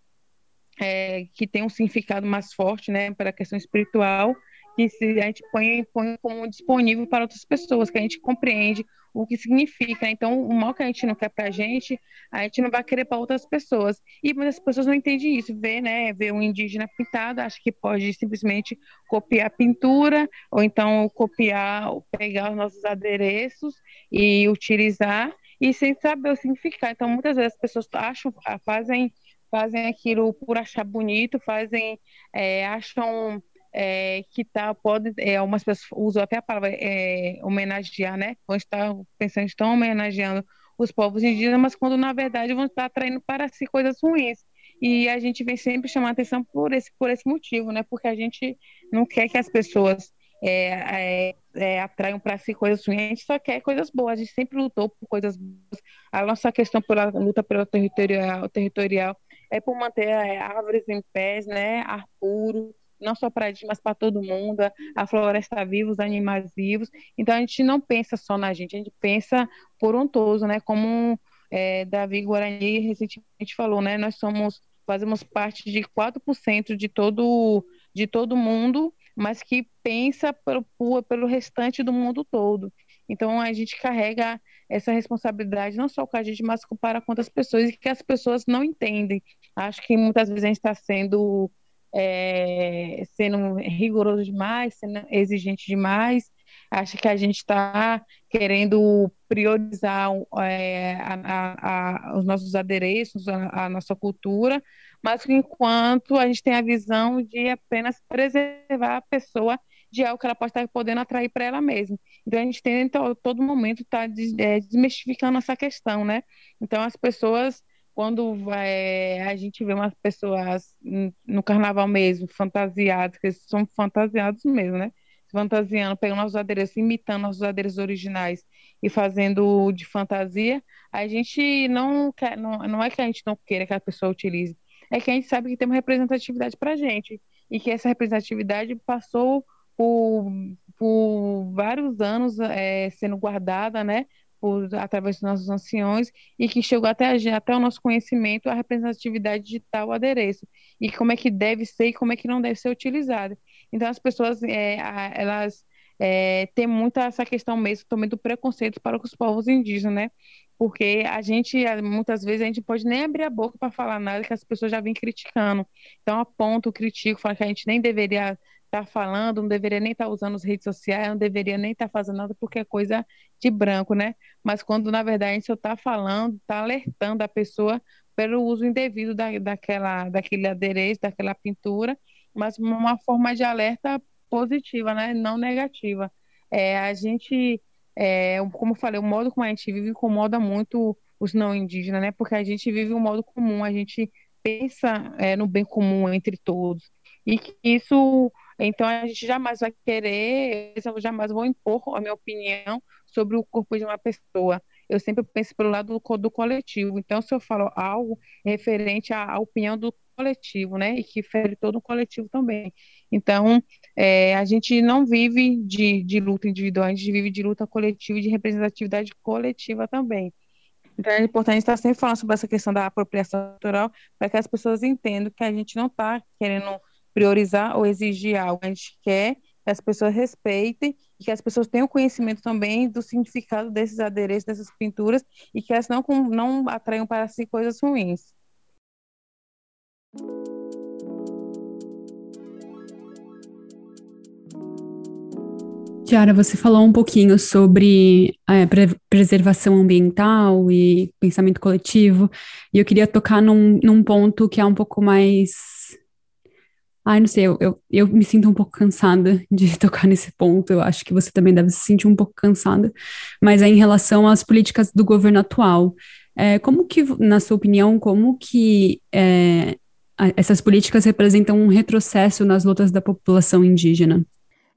é, que tenha um significado mais forte, né, para a questão espiritual, que se a gente põe, põe como disponível para outras pessoas, que a gente compreende o que significa. Então, o mal que a gente não quer para a gente, a gente não vai querer para outras pessoas. E muitas pessoas não entendem isso. Vê, né, vê um indígena pintado, acha que pode simplesmente copiar a pintura, ou então copiar, pegar os nossos adereços e utilizar, e sem saber o significado. Então, muitas vezes as pessoas acham, fazem fazem aquilo por achar bonito, fazem, é, acham é, que tá, pode, é, algumas pessoas usam até a palavra é, homenagear, né? Vão estar pensando estão homenageando os povos indígenas, mas quando na verdade vão estar atraindo para si coisas ruins. E a gente vem sempre chamar atenção por esse, por esse motivo, né? Porque a gente não quer que as pessoas é, é, é, atraiam para si coisas ruins, a gente só quer coisas boas, a gente sempre lutou por coisas boas. A nossa questão pela luta pelo territorial, territorial é por manter é, árvores em pés, né? Ar puro, não só para gente, mas para todo mundo, a floresta viva, os animais vivos. Então a gente não pensa só na gente, a gente pensa por um todo, né? Como é, Davi Guarani recentemente falou, né? Nós somos fazemos parte de 4% de todo de todo mundo, mas que pensa pelo, pelo restante do mundo todo. Então a gente carrega essa responsabilidade não só com a gente, mas para com outras pessoas e que as pessoas não entendem. Acho que muitas vezes a gente está sendo é, sendo rigoroso demais, sendo exigente demais. Acho que a gente está querendo priorizar é, a, a, os nossos adereços, a, a, nossa cultura, mas enquanto a gente tem a visão de apenas preservar a pessoa de algo que ela pode estar podendo atrair para ela mesma. Então a gente tem então, todo momento tá é, desmistificando essa questão, né? Então as pessoas quando vai, a gente vê umas pessoas no carnaval mesmo, fantasiadas, que eles são fantasiados mesmo, né? Fantasiando, pegando nossos adereços, imitando nossos adereços originais e fazendo de fantasia, a gente não quer, não, não é que a gente não queira que a pessoa utilize, é que a gente sabe que tem uma representatividade para a gente e que essa representatividade passou por, por vários anos é, sendo guardada, né? Por, através dos nossos anciões e que chegou até, até o nosso conhecimento a representatividade de tal adereço e como é que deve ser e como é que não deve ser utilizado. Então, as pessoas, é, elas é, têm muito essa questão mesmo também do preconceito para os povos indígenas, né? Porque a gente, muitas vezes, a gente pode nem abrir a boca para falar nada que as pessoas já vêm criticando. Então, aponto, critico, falo que a gente nem deveria estar tá falando, não deveria nem estar tá usando as redes sociais, não deveria nem estar tá fazendo nada porque é coisa de branco, né? Mas quando, na verdade, a gente só está falando, está alertando a pessoa pelo uso indevido da, daquela, daquele adereço, daquela pintura, mas uma forma de alerta positiva, né? Não negativa. É, a gente, é, como eu falei, o modo como a gente vive incomoda muito os não indígenas, né? Porque a gente vive um modo comum, a gente pensa é, no bem comum entre todos. E que isso então, a gente jamais vai querer, eu jamais vou impor a minha opinião sobre o corpo de uma pessoa. Eu sempre penso pelo lado do, do coletivo. Então, se eu falo algo referente à, à, opinião do coletivo, né, e que fere todo o coletivo também. Então, é, a gente não vive de, de luta individual, a gente vive de luta coletiva e de representatividade coletiva também. Então, é importante estar sempre falando sobre essa questão da apropriação cultural para que as pessoas entendam que a gente não está querendo priorizar ou exigir algo. A gente quer que as pessoas respeitem e que as pessoas tenham conhecimento também do significado desses adereços, dessas pinturas, e que elas não, não atraiam para si coisas ruins. Tiara, você falou um pouquinho sobre é, pre preservação ambiental e pensamento coletivo, e eu queria tocar num, num ponto que é um pouco mais Ai, não sei, eu, eu, eu me sinto um pouco cansada de tocar nesse ponto. Eu acho que você também deve se sentir um pouco cansada. Mas é em relação às políticas do governo atual. É, como que, na sua opinião, como que é, essas políticas representam um retrocesso nas lutas da população indígena?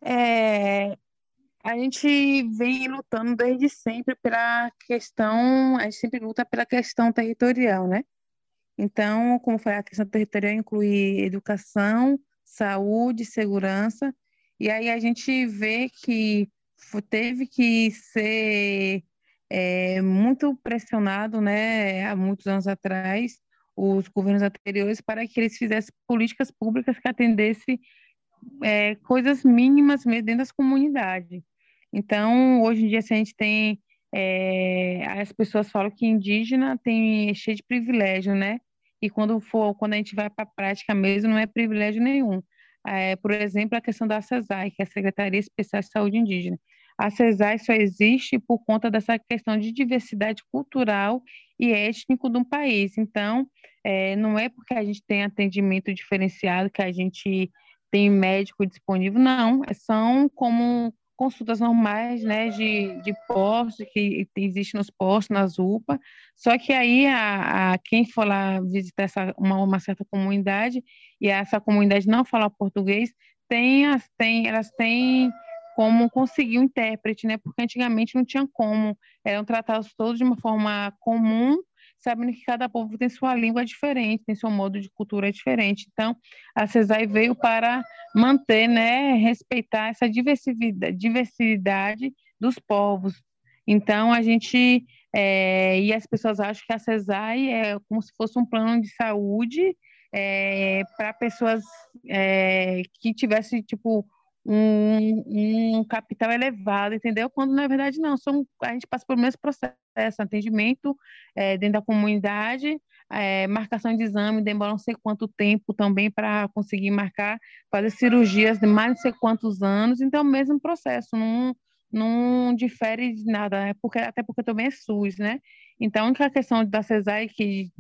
É, a gente vem lutando desde sempre pela questão, a gente sempre luta pela questão territorial, né? Então, como foi a questão territorial inclui educação, saúde, segurança, e aí a gente vê que teve que ser é, muito pressionado, né, há muitos anos atrás, os governos anteriores, para que eles fizessem políticas públicas que atendessem é, coisas mínimas mesmo dentro das comunidades. Então, hoje em dia, se a gente tem é, as pessoas falam que indígena tem é cheio de privilégio, né? E quando for, quando a gente vai para a prática mesmo, não é privilégio nenhum. É, por exemplo, a questão da CESAI, que é a Secretaria Especial de Saúde Indígena. A CESAI só existe por conta dessa questão de diversidade cultural e étnico do país. Então, é, não é porque a gente tem atendimento diferenciado que a gente tem médico disponível, não. São como consultas normais, né, de, de postos, que existe nos postos, nas UPA, só que aí a, a quem for lá visitar essa, uma, uma certa comunidade e essa comunidade não falar português, tem, as, tem, elas têm como conseguir um intérprete, né, porque antigamente não tinha como, eram tratados todos de uma forma comum, sabendo que cada povo tem sua língua diferente, tem seu modo de cultura diferente. Então, a CESAI veio para manter, né, respeitar essa diversidade, diversidade dos povos. Então, a gente, é, e as pessoas acham que a CESAI é como se fosse um plano de saúde é, para pessoas é, que tivessem, tipo, um, um, capital elevado, entendeu? Quando na verdade não, são, a gente passa pelo mesmo processo, atendimento é, dentro da comunidade, é, marcação de exame, demora não sei quanto tempo também para conseguir marcar, fazer cirurgias de mais não sei quantos anos, então é o mesmo processo, não, não difere de nada, é porque, até porque também é SUS, né? Então, a única questão da CESAI que,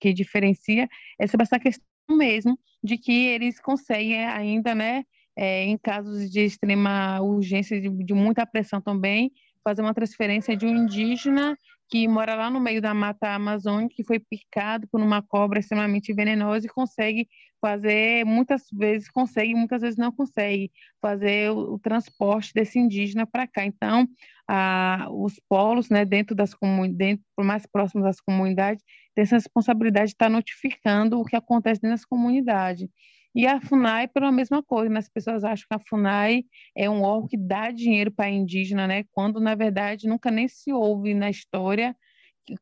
que diferencia é sobre essa questão mesmo de que eles conseguem ainda, né, é, em casos de extrema urgência, de, de, muita pressão também, fazer uma transferência de um indígena que mora lá no meio da mata amazônica, que foi picado por uma cobra extremamente venenosa e consegue fazer, muitas vezes consegue, muitas vezes não consegue, fazer o, o transporte desse indígena para cá. Então, a, os polos, né, dentro das comunidades, mais próximos das comunidades, têm essa responsabilidade de estar notificando o que acontece dentro das comunidades. E a FUNAI pela mesma coisa, né? as pessoas acham que a FUNAI é um órgão que dá dinheiro para indígena, né? quando na verdade nunca nem se ouve na história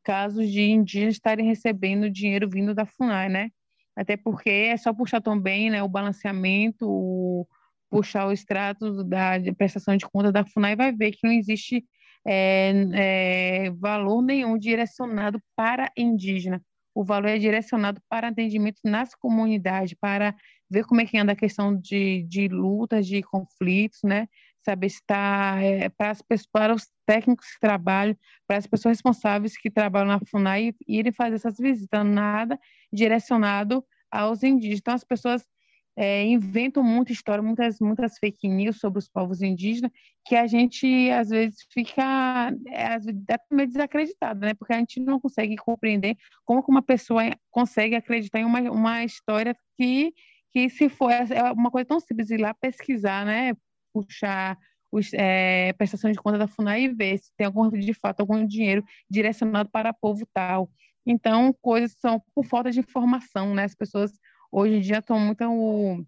casos de indígenas estarem recebendo dinheiro vindo da FUNAI, né? Até porque é só puxar também né, o balanceamento, o, puxar o extrato da prestação de conta da FUNAI, vai ver que não existe é, é, valor nenhum direcionado para indígena o valor é direcionado para atendimento nas comunidades, para ver como é que anda a questão de, de lutas, de conflitos, né? Saber se está é, para, as, para os técnicos que trabalham, para as pessoas responsáveis que trabalham na FUNAI irem fazer essas visitas, nada direcionado aos indígenas. Então, as pessoas é, inventam muita história, muitas, muitas fake news sobre os povos indígenas, que a gente, às vezes, fica é, meio desacreditado, né? Porque a gente não consegue compreender como uma pessoa consegue acreditar em uma, uma história que, que, se for é uma coisa tão simples, ir lá pesquisar, né? Puxar os, é, prestação de conta da FUNAI e ver se tem algum, de fato, algum dinheiro direcionado para povo tal. Então, coisas são por falta de informação, né? As pessoas hoje em dia estão muito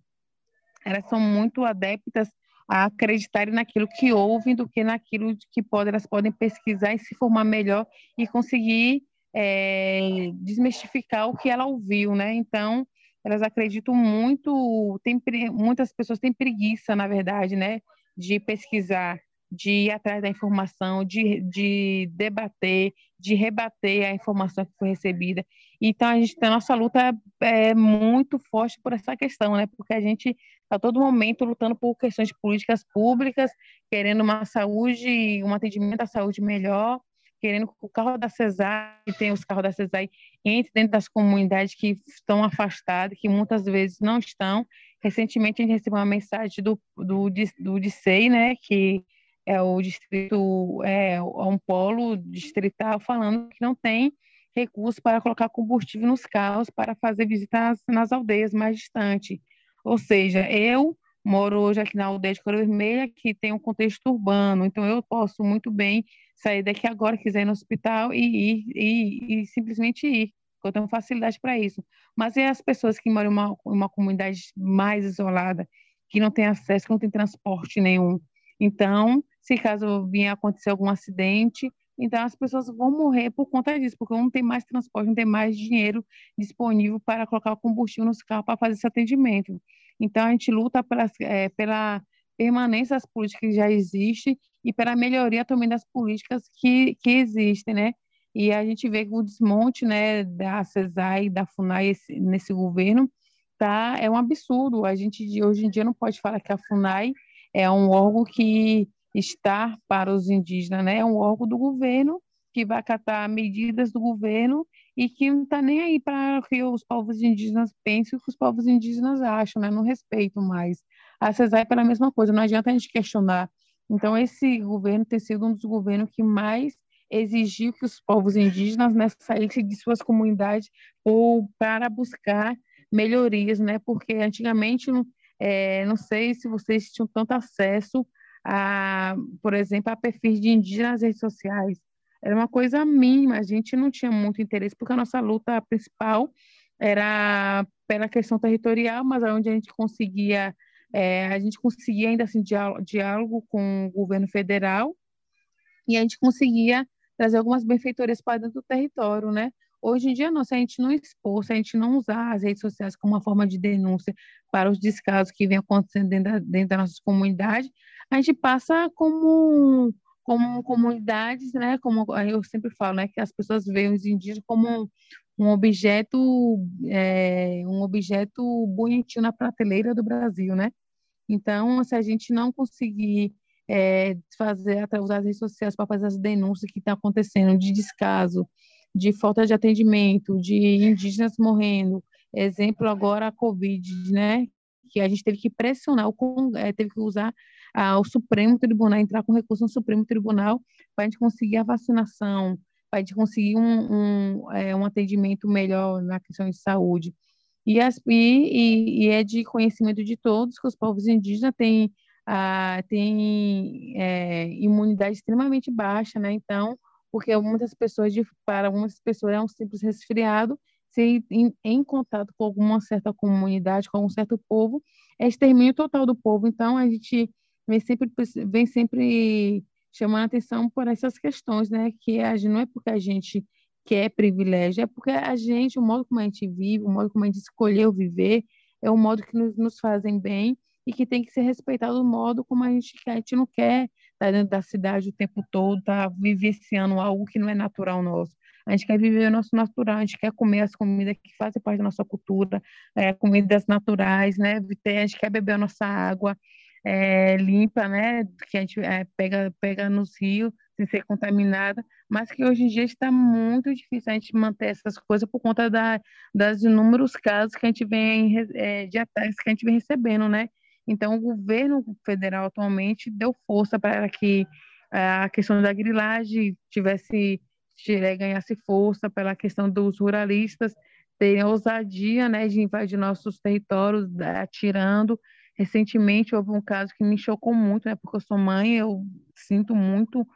elas são muito adeptas a acreditarem naquilo que ouvem do que naquilo que pode, elas podem pesquisar e se formar melhor e conseguir é, desmistificar o que ela ouviu, né? Então, elas acreditam muito, tem, muitas pessoas têm preguiça, na verdade, né, de pesquisar, de ir atrás da informação, de, de debater, de rebater a informação que foi recebida. Então, a gente, a nossa luta é muito forte por essa questão, né? Porque a gente está todo momento lutando por questões de políticas públicas, querendo uma saúde, um atendimento à saúde melhor, querendo que o carro da CESAI, tem os carros da CESAI, entre dentro das comunidades que estão afastadas, que muitas vezes não estão. Recentemente, a gente recebeu uma mensagem do, do, do DICEI, né, que é o distrito, é, é um polo distrital, falando que não tem recursos para colocar combustível nos carros para fazer visitas nas aldeias mais distantes. Ou seja, eu moro hoje aqui na aldeia de Cor Vermelha, que tem um contexto urbano, então eu posso muito bem sair daqui agora, quiser ir no hospital e ir, e, e simplesmente ir, eu tenho facilidade para isso. Mas é as pessoas que moram em uma, uma comunidade mais isolada, que não tem acesso, que não tem transporte nenhum. Então, se caso vier acontecer algum acidente, então as pessoas vão morrer por conta disso, porque não tem mais transporte, não tem mais dinheiro disponível para colocar combustível nos carros para fazer esse atendimento. Então a gente luta pela, é, pela permanência das políticas que já existem e pela melhoria também das políticas que, que existem, né? E a gente vê que o desmonte, né, da CESAI, da FUNAI esse, nesse governo, tá, é um absurdo. A gente hoje em dia não pode falar que a FUNAI é um órgão que estar para os indígenas, né? É um órgão do governo que vai acatar medidas do governo e que não está nem aí para que os povos indígenas pensem o que os povos indígenas acham, né? Não respeitam mais. A CESAI é pela mesma coisa, não adianta a gente questionar. Então, esse governo tem sido um dos governos que mais exigiu que os povos indígenas né, saíssem de suas comunidades ou para buscar melhorias, né? Porque antigamente, é, não sei se vocês tinham tanto acesso a, por exemplo, a perfis de indígenas nas redes sociais. Era uma coisa mínima, a gente não tinha muito interesse, porque a nossa luta principal era pela questão territorial, mas onde a gente conseguia, é, a gente conseguia ainda assim diálogo com o governo federal e a gente conseguia trazer algumas benfeitorias para dentro do território, né? Hoje em dia, não, se a gente não expor, se a gente não usar as redes sociais como uma forma de denúncia para os descasos que vêm acontecendo dentro da, dentro da nossa comunidade, a gente passa como, como comunidades, né? Como eu sempre falo, né? Que as pessoas veem os indígenas como um objeto, é, um objeto bonitinho na prateleira do Brasil, né? Então, se a gente não conseguir é, fazer, usar as redes sociais para fazer as denúncias que estão acontecendo de descaso, de falta de atendimento, de indígenas morrendo. Exemplo agora a Covid, né? Que a gente teve que pressionar, é, teve que usar ah, o Supremo Tribunal, entrar com recurso no Supremo Tribunal para a gente conseguir a vacinação, para a gente conseguir um, um, é, um atendimento melhor na questão de saúde. E, as, e, e, é de conhecimento de todos que os povos indígenas têm, ah, têm é, imunidade extremamente baixa, né? Então, porque muitas pessoas, para algumas pessoas é um simples resfriado, ser em, em, contato com alguma certa comunidade, com algum certo povo, é extermínio total do povo. Então, a gente vem sempre, vem sempre chamando atenção por essas questões, né? Que a gente, não é porque a gente quer privilégio, é porque a gente, o modo como a gente vive, o modo como a gente escolheu viver, é o modo que nos, nos fazem bem e que tem que ser respeitado o modo como a gente quer. A gente não quer estar dentro da cidade o tempo todo, tá vivenciando algo que não é natural nosso. A gente quer viver o nosso natural, a gente quer comer as comidas que fazem parte da nossa cultura, é, comidas naturais, né? A gente quer beber a nossa água é, limpa, né? Que a gente é, pega, pega nos rios sem ser contaminada, mas que hoje em dia está muito difícil a gente manter essas coisas por conta da, das inúmeros casos que a gente vem é, de ataques que a gente vem recebendo, né? Então, o governo federal atualmente deu força para que a questão da grilagem tivesse ganhasse força pela questão dos ruralistas terem ousadia né, de invadir nossos territórios, atirando. Recentemente houve um caso que me chocou muito, né, porque eu sou mãe, eu sinto muito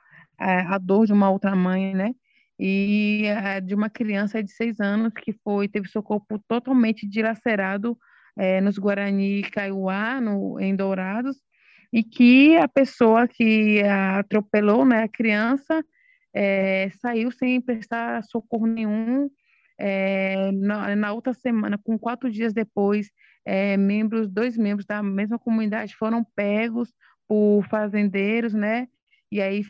é, a dor de uma outra mãe, né? E é, de uma criança de seis anos que foi teve seu corpo totalmente dilacerado é, nos Guarani Kaiowá, no, em Dourados, e que a pessoa que atropelou né, a criança saiu sem prestar socorro nenhum. É, na, na, outra semana, com quatro dias depois, é, membros, dois membros da mesma comunidade foram pegos por fazendeiros, né? E aí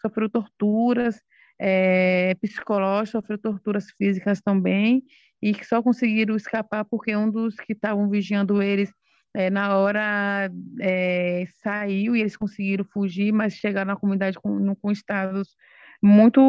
sofreu torturas é, psicológicas, sofreu torturas físicas também, e que só conseguiram escapar porque um dos que estavam vigiando eles é, na hora é, saiu e eles conseguiram fugir, mas chegaram na comunidade com, com estados muito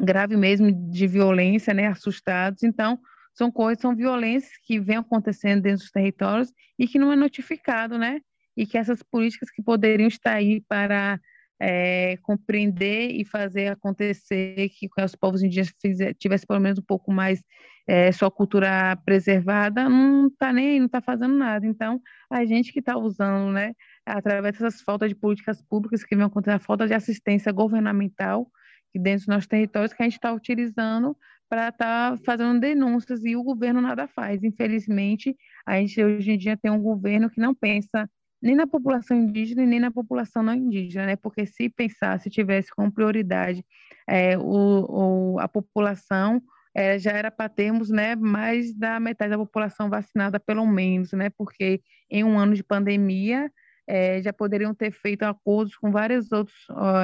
grave mesmo de violência, né, assustados. Então, são coisas, são violências que vêm acontecendo dentro dos territórios e que não é notificado, né? E que essas políticas que poderiam estar aí para é, compreender e fazer acontecer que os povos indígenas tivessem pelo menos um pouco mais é, sua cultura preservada, não está nem não está fazendo nada. Então, a gente que está usando, né, através dessas faltas de políticas públicas que vem acontecendo, a falta de assistência governamental dentro dos nossos territórios que a gente está utilizando para estar tá fazendo denúncias e o governo nada faz. Infelizmente, a gente hoje em dia tem um governo que não pensa nem na população indígena e nem na população não indígena, né? Porque se pensasse, se tivesse como prioridade é, o, o, a população, é, já era para termos né, mais da metade da população vacinada, pelo menos, né? Porque em um ano de pandemia é, já poderiam ter feito acordos com várias outras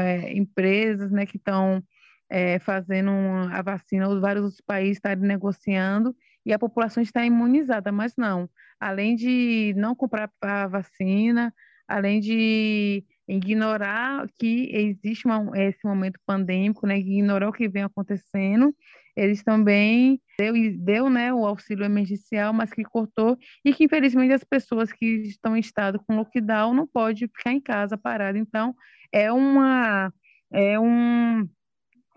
é, empresas, né, que estão é, fazendo a vacina, os vários países estarem negociando e a população está imunizada, mas não. Além de não comprar a vacina, além de ignorar que existe uma, esse momento pandêmico, né, ignorar o que vem acontecendo, eles também deu, deu né, o auxílio emergencial, mas que cortou e que infelizmente as pessoas que estão em estado com lockdown não pode ficar em casa parado. Então é uma é um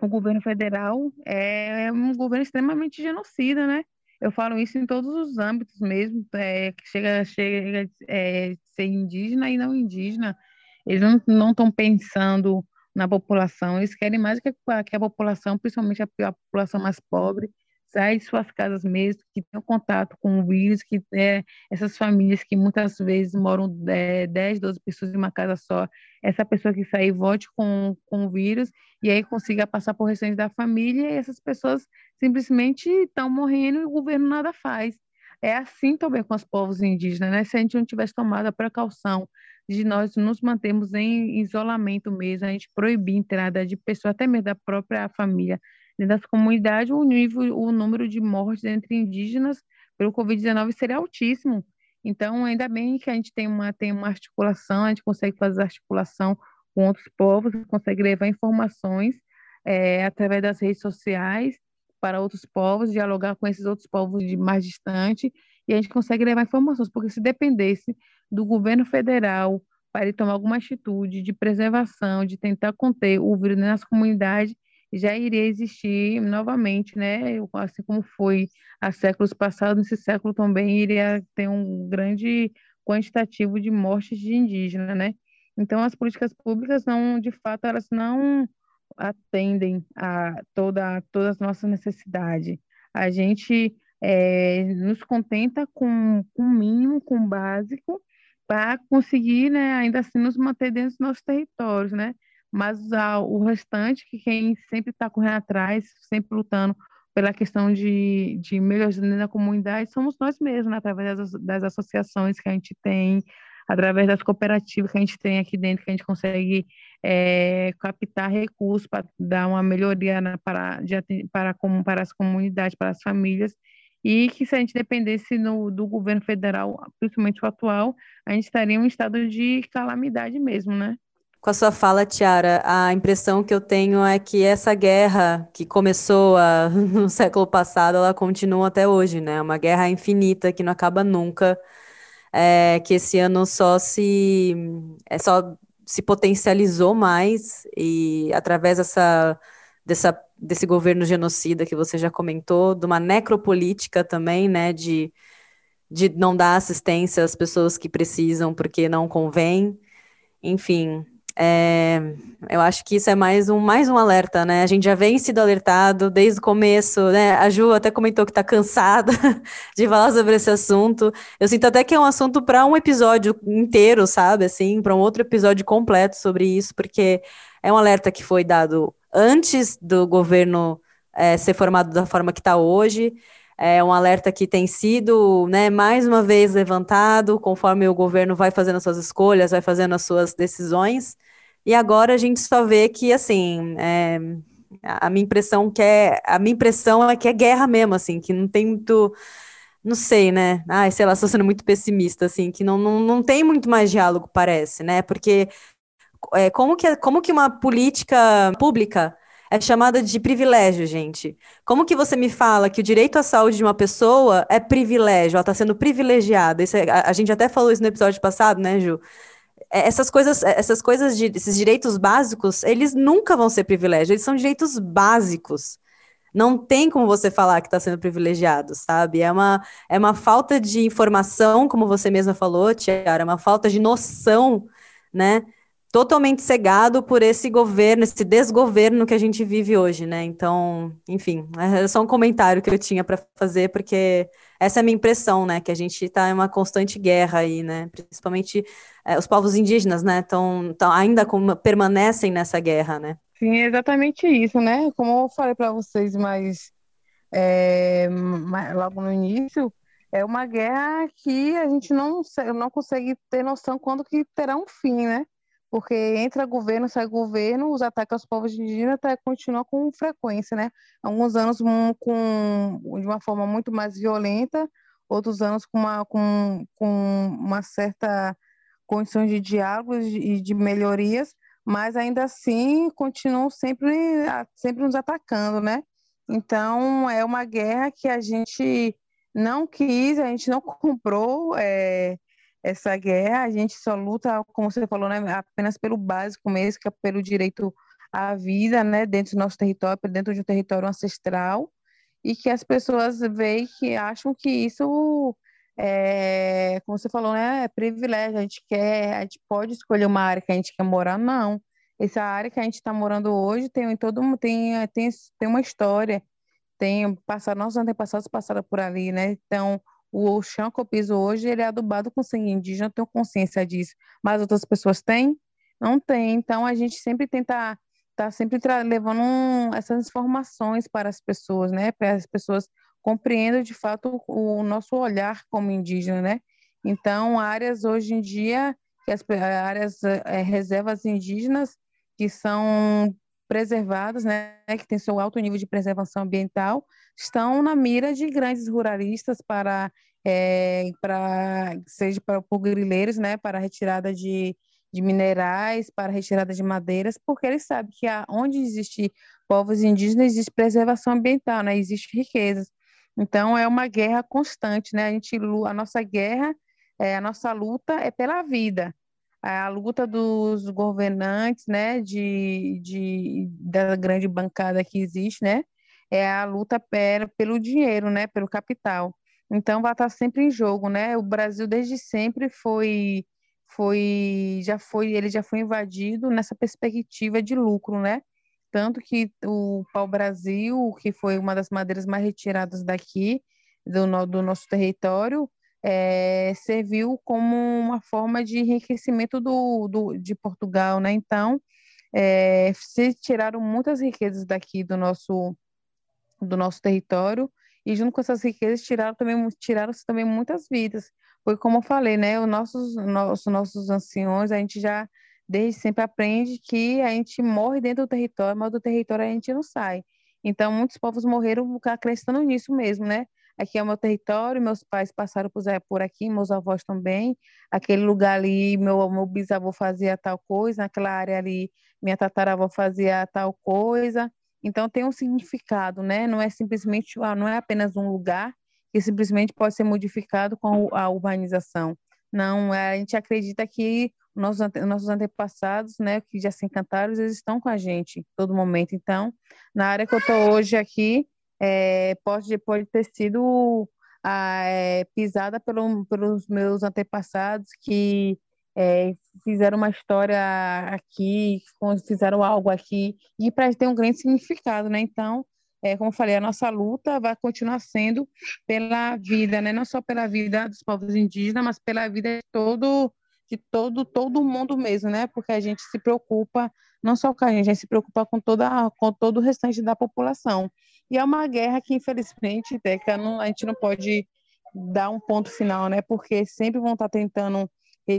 o governo federal é um governo extremamente genocida, né? Eu falo isso em todos os âmbitos mesmo, é, que chega, chega é, ser indígena e não indígena. Eles não estão pensando na população, eles querem mais que a, que a população, principalmente a, a, população mais pobre, saia de suas casas mesmo, que tenham contato com o vírus, que é, essas famílias que muitas vezes moram é, 10, 12 pessoas em uma casa só, essa pessoa que sair volte com, com o vírus e aí consiga passar por restante da família e essas pessoas simplesmente estão morrendo e o governo nada faz. É assim também com os povos indígenas, né? Se a gente não tivesse tomado a precaução de nós nos mantermos em isolamento mesmo, a gente proibir a entrada de pessoas, até mesmo da própria família, dentro das comunidades, o nível, o número de mortes entre indígenas pelo Covid-19 seria altíssimo. Então, ainda bem que a gente tem uma, tem uma articulação, a gente consegue fazer articulação com outros povos, consegue levar informações é, através das redes sociais para outros povos, dialogar com esses outros povos de mais distante, e a gente consegue levar informações, porque se dependesse do governo federal para ele tomar alguma atitude de preservação, de tentar conter o vírus nas comunidades, já iria existir novamente, né? Assim como foi há séculos passados, nesse século também iria ter um grande quantitativo de mortes de indígenas, né? Então, as políticas públicas não, de fato, elas não atendem a toda, todas as nossas necessidades. A gente é, nos contenta com, com o mínimo, com o básico, para conseguir, né, ainda assim, nos manter dentro dos nossos territórios, né? Mas a, o restante, que quem sempre está correndo atrás, sempre lutando pela questão de, de melhoria na comunidade, somos nós mesmos, né? através das, das associações que a gente tem, através das cooperativas que a gente tem aqui dentro, que a gente consegue é, captar recursos para dar uma melhoria na, para, de, para, como, para as comunidades, para as famílias, e que se a gente dependesse no, do governo federal, principalmente o atual, a gente estaria em um estado de calamidade mesmo, né? Com a sua fala, Tiara, a impressão que eu tenho é que essa guerra que começou a, no século passado, ela continua até hoje, né? Uma guerra infinita que não acaba nunca, é, que esse ano só se, é, só se potencializou mais e através dessa, dessa, desse governo genocida que você já comentou, de uma necropolítica também, né? De, de não dar assistência às pessoas que precisam porque não convém. Enfim, é, eu acho que isso é mais um, mais um alerta, né? A gente já vem sido alertado desde o começo, né? A Ju até comentou que está cansada de falar sobre esse assunto. Eu sinto até que é um assunto para um episódio inteiro, sabe? Assim, para um outro episódio completo sobre isso, porque é um alerta que foi dado antes do governo é, ser formado da forma que está hoje. É um alerta que tem sido, né, mais uma vez levantado conforme o governo vai fazendo as suas escolhas, vai fazendo as suas decisões. E agora a gente só vê que, assim, é, a minha impressão que é, a minha impressão é que é guerra mesmo, assim, que não tem muito, não sei, né? Ai, sei lá, estou sendo muito pessimista, assim, que não, não, não tem muito mais diálogo, parece, né? Porque é, como, que, como que uma política pública é chamada de privilégio, gente? Como que você me fala que o direito à saúde de uma pessoa é privilégio, ela está sendo privilegiada? Isso é, a, a gente até falou isso no episódio passado, né, Ju? É, essas coisas, é, essas coisas de esses direitos básicos, eles nunca vão ser privilégio, eles são direitos básicos. Não tem como você falar que está sendo privilegiado, sabe? É uma, é uma falta de informação, como você mesma falou, Tiara, é uma falta de noção, né? Totalmente cegado por esse governo, esse desgoverno que a gente vive hoje, né? Então, enfim, é só um comentário que eu tinha para fazer, porque essa é a minha impressão, né? Que a gente está em uma constante guerra aí, né? Principalmente é, os povos indígenas, né? Tão, tão, ainda permanecem nessa guerra, né? Sim, é exatamente isso, né? Como eu falei para vocês mais, é, mais, logo no início, é uma guerra que a gente não, não consegue ter noção quando que terá um fim, né? Porque entra governo, sai governo, os ataques aos povos indígenas tá, continuam com frequência, né? Alguns anos um, com, de uma forma muito mais violenta, outros anos com uma, com, com uma certa condição de diálogo e de, de melhorias, mas ainda assim continuam sempre, sempre nos atacando, né? Então, é uma guerra que a gente não quis, a gente não comprou, é, essa guerra, a gente só luta, como você falou, né, apenas pelo básico mesmo, que é pelo direito à vida, né, dentro do nosso território, dentro de um território ancestral, e que as pessoas veem que acham que isso é, como você falou, né, é privilégio, a gente quer, a gente pode escolher uma área que a gente quer morar, não. Essa área que a gente está morando hoje tem todo tem, tem, tem uma história, tem passado, nossos antepassados passaram por ali, né? Então, o chão que eu piso hoje, ele é adubado com sangue indígena, eu tenho consciência disso. Mas outras pessoas têm? Não tem. Então, a gente sempre tenta tá sempre levando um, essas informações para as pessoas, né? Para as pessoas compreendam de fato o, o nosso olhar como indígena, né? Então, áreas hoje em dia, que as áreas é, reservas indígenas que são preservadas, né, que tem seu alto nível de preservação ambiental, estão na mira de grandes ruralistas para, é, para seja para, por grileiros, né, para retirada de, de minerais, para retirada de madeiras, porque eles sabem que onde existe povos indígenas existe preservação ambiental, né, existe riquezas. Então é uma guerra constante, né? A gente a nossa guerra, é, a nossa luta é pela vida a luta dos governantes, né, de, de, da grande bancada que existe, né, é a luta pelo dinheiro, né, pelo capital. Então vai estar sempre em jogo, né? O Brasil desde sempre foi foi já foi ele já foi invadido nessa perspectiva de lucro, né? tanto que o pau-brasil, que foi uma das madeiras mais retiradas daqui, do, do nosso território, é, serviu como uma forma de enriquecimento do, do, de Portugal, né? Então, é, se tiraram muitas riquezas daqui do nosso, do nosso território e junto com essas riquezas tiraram também tiraram também muitas vidas. Foi como eu falei, né? Os nossos, nossos, nossos anciões, a gente já desde sempre aprende que a gente morre dentro do território, mas do território a gente não sai. Então, muitos povos morreram acreditando nisso mesmo, né? Aqui é o meu território, meus pais passaram por aqui, meus avós também. Aquele lugar ali, meu, meu bisavô fazia tal coisa, naquela área ali, minha tataravó fazia tal coisa. Então, tem um significado, né? Não é simplesmente, ah, não é apenas um lugar que simplesmente pode ser modificado com a urbanização. Não, a gente acredita que nossos, nossos antepassados, né, que já se encantaram, eles estão com a gente todo momento. Então, na área que eu estou hoje aqui, é, pode, pode ter sido a, é, pisada pelo, pelos meus antepassados que é, fizeram uma história aqui, fizeram algo aqui, e para ter um grande significado, né? Então, é, como eu falei, a nossa luta vai continuar sendo pela vida, né? Não só pela vida dos povos indígenas, mas pela vida de todo de todo todo mundo mesmo, né? Porque a gente se preocupa não só com a gente, a gente se preocupa com toda com todo o restante da população. E é uma guerra que infelizmente, Teca, não, a gente não pode dar um ponto final, né? Porque sempre vão estar tentando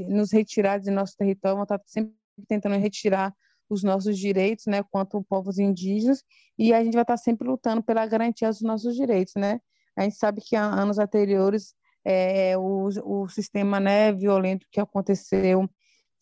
nos retirar de nosso território, vão estar sempre tentando retirar os nossos direitos, né, quanto povos indígenas, e a gente vai estar sempre lutando pela garantia dos nossos direitos, né? A gente sabe que há anos anteriores é, o, o sistema né, violento que aconteceu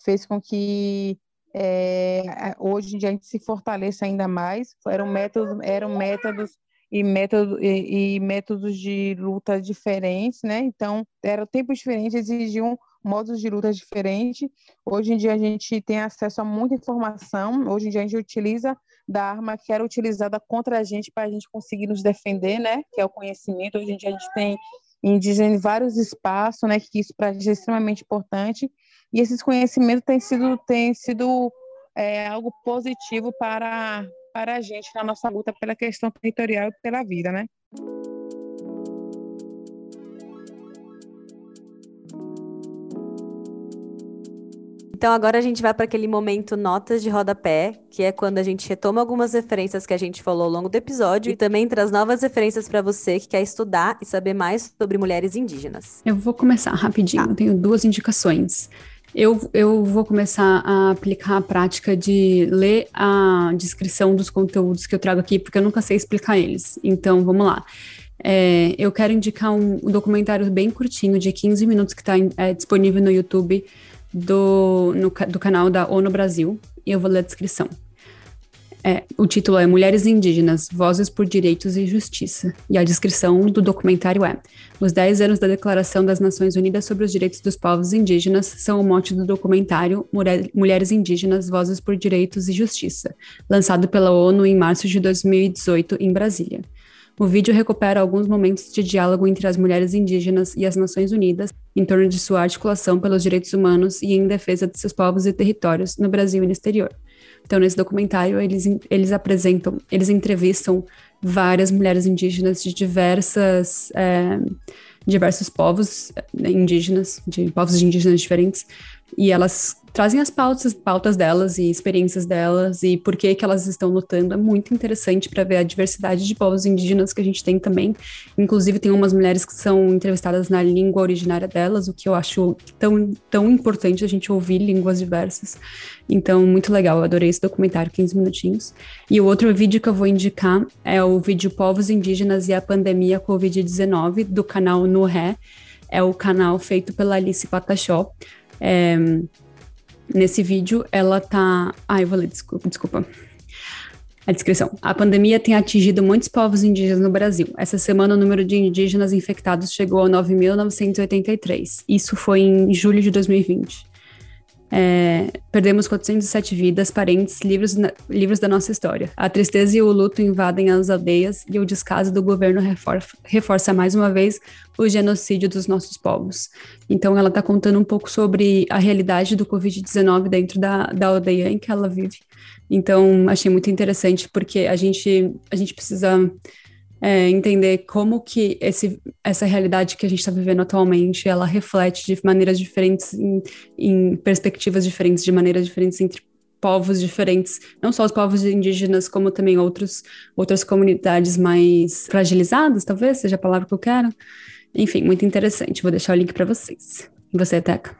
fez com que é, hoje em dia a gente se fortaleça ainda mais. Eram métodos, eram métodos e, método, e, e métodos de luta diferentes, né? Então, eram tempos diferentes, exigiam modos de luta diferentes. Hoje em dia a gente tem acesso a muita informação. Hoje em dia a gente utiliza da arma que era utilizada contra a gente para a gente conseguir nos defender, né? Que é o conhecimento. Hoje em dia a gente tem indígena em vários espaços, né? Que isso para a gente é extremamente importante. E esses conhecimentos têm sido, têm sido é, algo positivo para, para a gente na nossa luta pela questão territorial e pela vida, né? Então agora a gente vai para aquele momento notas de rodapé, que é quando a gente retoma algumas referências que a gente falou ao longo do episódio e também traz novas referências para você que quer estudar e saber mais sobre mulheres indígenas. Eu vou começar rapidinho, tá. tenho duas indicações. Eu, eu vou começar a aplicar a prática de ler a descrição dos conteúdos que eu trago aqui, porque eu nunca sei explicar eles. Então, vamos lá. É, eu quero indicar um, um, documentário bem curtinho, de 15 minutos, que está é, disponível no YouTube, do, no, do canal da ONU Brasil e eu vou ler a descrição. É, o título é Mulheres Indígenas, Vozes por Direitos e Justiça. E a descrição do documentário é: Os 10 anos da Declaração das Nações Unidas sobre os Direitos dos Povos Indígenas são o mote do documentário Mulheres Indígenas, Vozes por Direitos e Justiça, lançado pela ONU em março de 2018 em Brasília. O vídeo recupera alguns momentos de diálogo entre as mulheres indígenas e as Nações Unidas em torno de sua articulação pelos direitos humanos e em defesa de seus povos e territórios no Brasil e no exterior. Então, nesse documentário, eles, eles apresentam, eles entrevistam várias mulheres indígenas de diversas, é, diversos povos né, indígenas, de povos indígenas diferentes, e elas trazem as pautas, pautas delas e experiências delas e por que que elas estão lutando. É muito interessante para ver a diversidade de povos indígenas que a gente tem também. Inclusive tem umas mulheres que são entrevistadas na língua originária delas, o que eu acho tão, tão importante a gente ouvir línguas diversas. Então, muito legal, eu adorei esse documentário, 15 minutinhos. E o outro vídeo que eu vou indicar é o vídeo Povos Indígenas e a Pandemia Covid-19, do canal No Ré. É o canal feito pela Alice Patachó. É, nesse vídeo, ela tá. Ai, eu vou ler, desculpa, desculpa. A descrição. A pandemia tem atingido muitos povos indígenas no Brasil. Essa semana, o número de indígenas infectados chegou a 9.983. Isso foi em julho de 2020. É, perdemos 407 vidas, parentes, livros, livros da nossa história. A tristeza e o luto invadem as aldeias e o descaso do governo reforça mais uma vez o genocídio dos nossos povos. Então, ela está contando um pouco sobre a realidade do Covid-19 dentro da, da aldeia em que ela vive. Então, achei muito interessante, porque a gente, a gente precisa é, entender como que esse, essa realidade que a gente está vivendo atualmente, ela reflete de maneiras diferentes, em, em, perspectivas diferentes, de maneiras diferentes entre povos diferentes, não só os povos indígenas, como também outros, outras comunidades mais fragilizadas, talvez seja a palavra que eu quero. Enfim, muito interessante. Vou deixar o link para vocês. E você, Teca?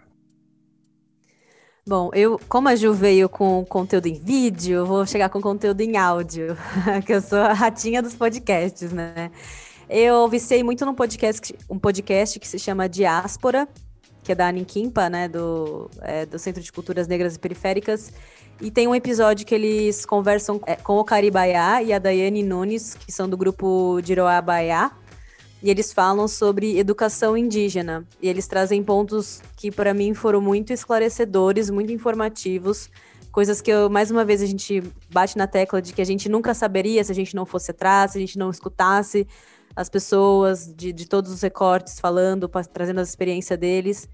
Bom, eu, como a Ju veio com conteúdo em vídeo, vou chegar com conteúdo em áudio, que eu sou a ratinha dos podcasts, né? Eu viciei muito num podcast, um podcast que se chama Diáspora, que é da Aniquimpa, né, do, é, do Centro de Culturas Negras e Periféricas, e tem um episódio que eles conversam é, com o Caribaiá e a Daiane Nunes, que são do grupo Diroá Baiá, e eles falam sobre educação indígena. E eles trazem pontos que, para mim, foram muito esclarecedores, muito informativos. Coisas que, eu, mais uma vez, a gente bate na tecla de que a gente nunca saberia se a gente não fosse atrás, se a gente não escutasse as pessoas de, de todos os recortes falando, trazendo a experiência deles.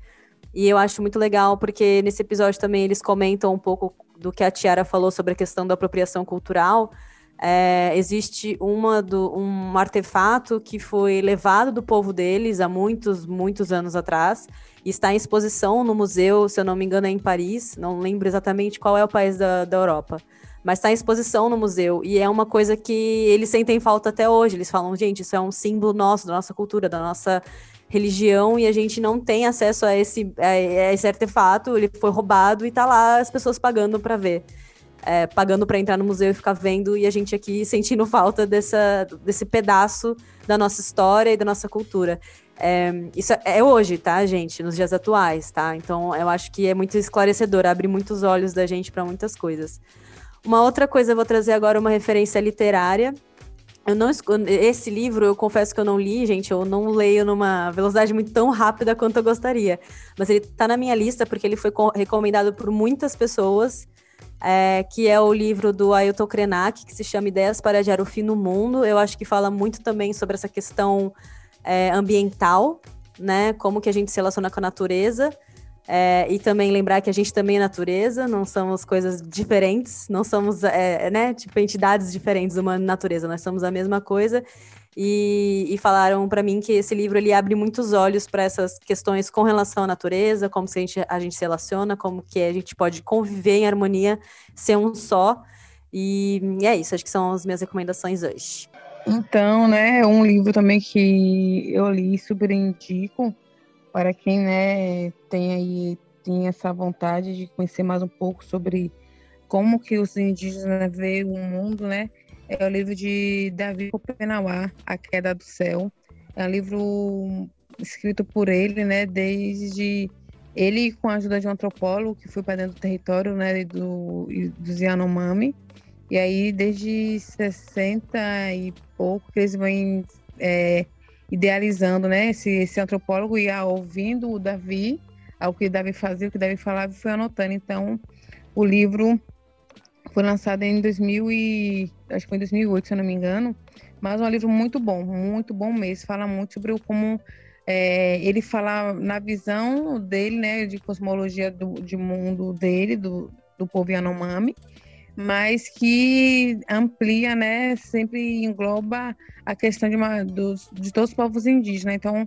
E eu acho muito legal, porque nesse episódio também eles comentam um pouco do que a Tiara falou sobre a questão da apropriação cultural é, existe uma do, um artefato que foi levado do povo deles há muitos, muitos anos atrás e está em exposição no museu, se eu não me engano, é em Paris, não lembro exatamente qual é o país da, da Europa. Mas está em exposição no museu e é uma coisa que eles sentem falta até hoje. Eles falam, gente, isso é um símbolo nosso, da nossa cultura, da nossa religião e a gente não tem acesso a esse, a esse artefato. Ele foi roubado e está lá as pessoas pagando para ver é, pagando para entrar no museu e ficar vendo, e a gente aqui sentindo falta dessa, desse pedaço da nossa história e da nossa cultura. É, isso é hoje, tá, gente? Nos dias atuais, tá? Então eu acho que é muito esclarecedor, abre muitos olhos da gente para muitas coisas. Uma outra coisa, eu vou trazer agora uma referência literária. Eu não esse livro, eu confesso que eu não li, gente, eu não leio numa velocidade muito tão rápida quanto eu gostaria. Mas ele tá na minha lista porque ele foi recomendado por muitas pessoas é, que é o livro do Ailton Krenak, que se chama Ideias para Adiar o Fim no Mundo. Eu acho que fala muito também sobre essa questão é, ambiental, né? Como que a gente se relaciona com a natureza. É, e também lembrar que a gente também é natureza, não somos coisas diferentes, não somos, é, né, tipo, entidades diferentes, humana e natureza, nós somos a mesma coisa e, e falaram para mim que esse livro ele abre muitos olhos para essas questões com relação à natureza, como se a gente, a gente se relaciona, como que a gente pode conviver em harmonia, ser um só. E, e é isso, acho que são as minhas recomendações hoje. Então, né, um livro também que eu li super indico para quem, né, tem aí tem essa vontade de conhecer mais um pouco sobre como que os indígenas veem o mundo, né? É o livro de Davi Copenauá, A Queda do Céu. É um livro escrito por ele, né, desde ele com a ajuda de um antropólogo que foi para dentro do território, né, do dos Yanomami. E aí desde 60 e pouco que eles vêm é, idealizando, né, esse, esse antropólogo ia ouvindo o Davi, ao que Davi fazia, o que Davi falava e foi anotando. Então, o livro foi lançado em 2000 e acho que foi em 2008, se eu não me engano. Mas é um livro muito bom, muito bom mesmo. Fala muito sobre como é, ele fala na visão dele, né, de cosmologia do, de mundo dele, do, do povo Yanomami, mas que amplia, né, sempre engloba a questão de, uma, dos, de todos os povos indígenas. Então,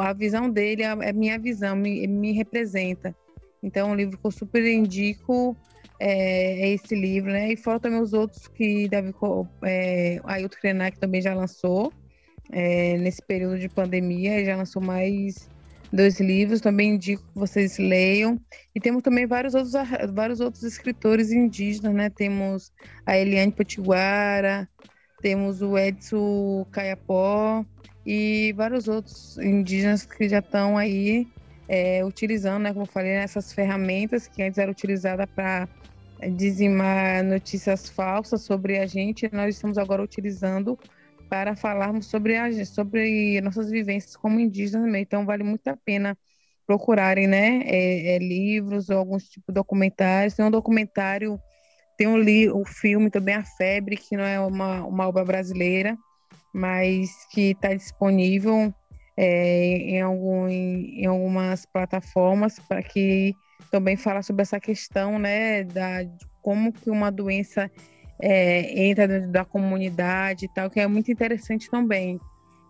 a visão dele é, é minha visão, me, me representa. Então, é um livro que eu super indico é, é, esse livro, né? E fora também os outros que deve, é, Ailton Krenak também já lançou é, nesse período de pandemia, já lançou mais dois livros, também indico que vocês leiam. E temos também vários outros, vários outros escritores indígenas, né? Temos a Eliane Potiguara, temos o Edson Caiapó e vários outros indígenas que já estão aí é, utilizando, né, como eu falei, essas ferramentas que antes eram utilizadas para dizimar notícias falsas sobre a gente, nós estamos agora utilizando para falarmos sobre, a, sobre nossas vivências como indígenas. Então, vale muito a pena procurarem, né, é, é, livros ou alguns tipos de documentários. Tem um documentário, tem um, li, um filme também, A Febre, que não é uma, uma obra brasileira, mas que está disponível é, em, algum, em, em algumas plataformas para que também fala sobre essa questão, né, da, de como que uma doença é, entra dentro da comunidade e tal, que é muito interessante também.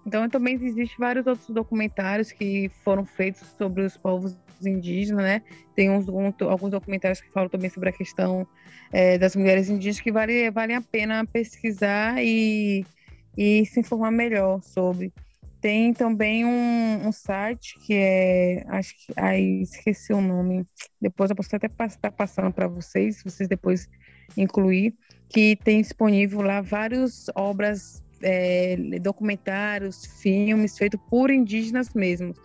Então, também existem vários outros documentários que foram feitos sobre os povos indígenas, né? Tem uns, alguns documentários que falam também sobre a questão é, das mulheres indígenas que vale, vale a pena pesquisar e, e se informar melhor sobre. Tem também um, um site que é, acho que, aí esqueci o nome, depois eu posso até estar tá passando para vocês, vocês depois incluir, que tem disponível lá várias obras, é, documentários, filmes feitos por indígenas mesmos.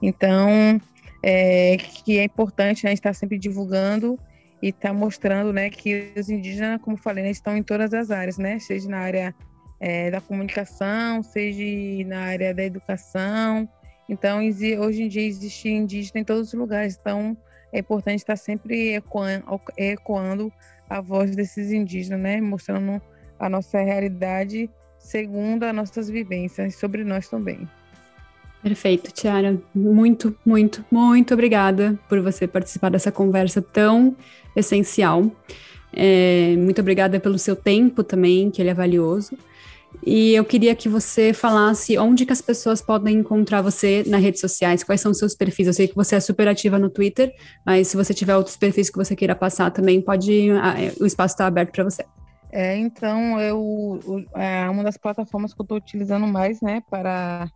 Então, é, que é importante né, estar sempre divulgando e estar tá mostrando né, que os indígenas, como falei, né, estão em todas as áreas, né, seja na área é, da comunicação, seja na área da educação. Então, hoje em dia existe indígena em todos os lugares, então é importante estar sempre ecoando, ecoando a voz desses indígenas, né? mostrando a nossa realidade segundo as nossas vivências, sobre nós também. Perfeito, Tiara. Muito, muito, muito obrigada por você participar dessa conversa tão essencial. É, muito obrigada pelo seu tempo também, que ele é valioso. E eu queria que você falasse onde que as pessoas podem encontrar você nas redes sociais, quais são os seus perfis. Eu sei que você é super ativa no Twitter, mas se você tiver outros perfis que você queira passar também, pode. Ah, é, o espaço está aberto para você. É, então, eu, é uma das plataformas que eu estou utilizando mais, né, para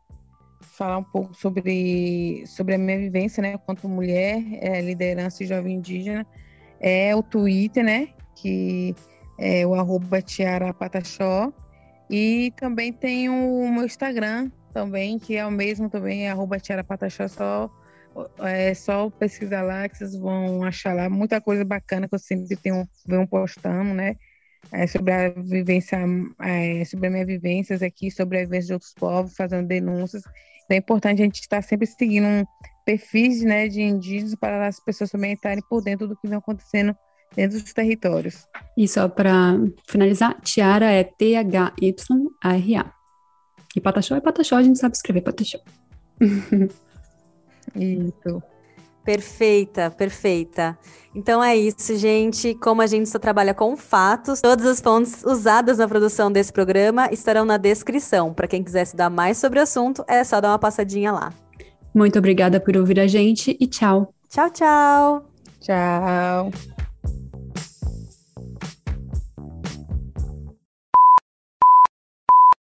falar um pouco sobre, sobre a minha vivência, né, quanto mulher, é, liderança e jovem indígena, é o Twitter, né, que é o arroba Tiara e também tem o meu Instagram também, que é o mesmo também, é arroba Tiara Pataxó, só, é só pesquisar lá que vocês vão achar lá muita coisa bacana que eu sempre tenho, venho postando, né? É, sobre a vivência, é, sobre as minhas vivências aqui, sobre a vivência de outros povos, fazendo denúncias. Então, é importante a gente estar sempre seguindo um perfis né, de indígenas para as pessoas também estarem por dentro do que vem acontecendo dentro dos territórios. E só para finalizar, Tiara é T-H-Y-A-R-A. E Pataxó é Pataxó, a gente sabe escrever Pataxó. Isso. Perfeita, perfeita. Então é isso, gente. Como a gente só trabalha com fatos, todas as fontes usadas na produção desse programa estarão na descrição. Para quem quiser estudar mais sobre o assunto, é só dar uma passadinha lá. Muito obrigada por ouvir a gente e tchau. Tchau, tchau. Tchau.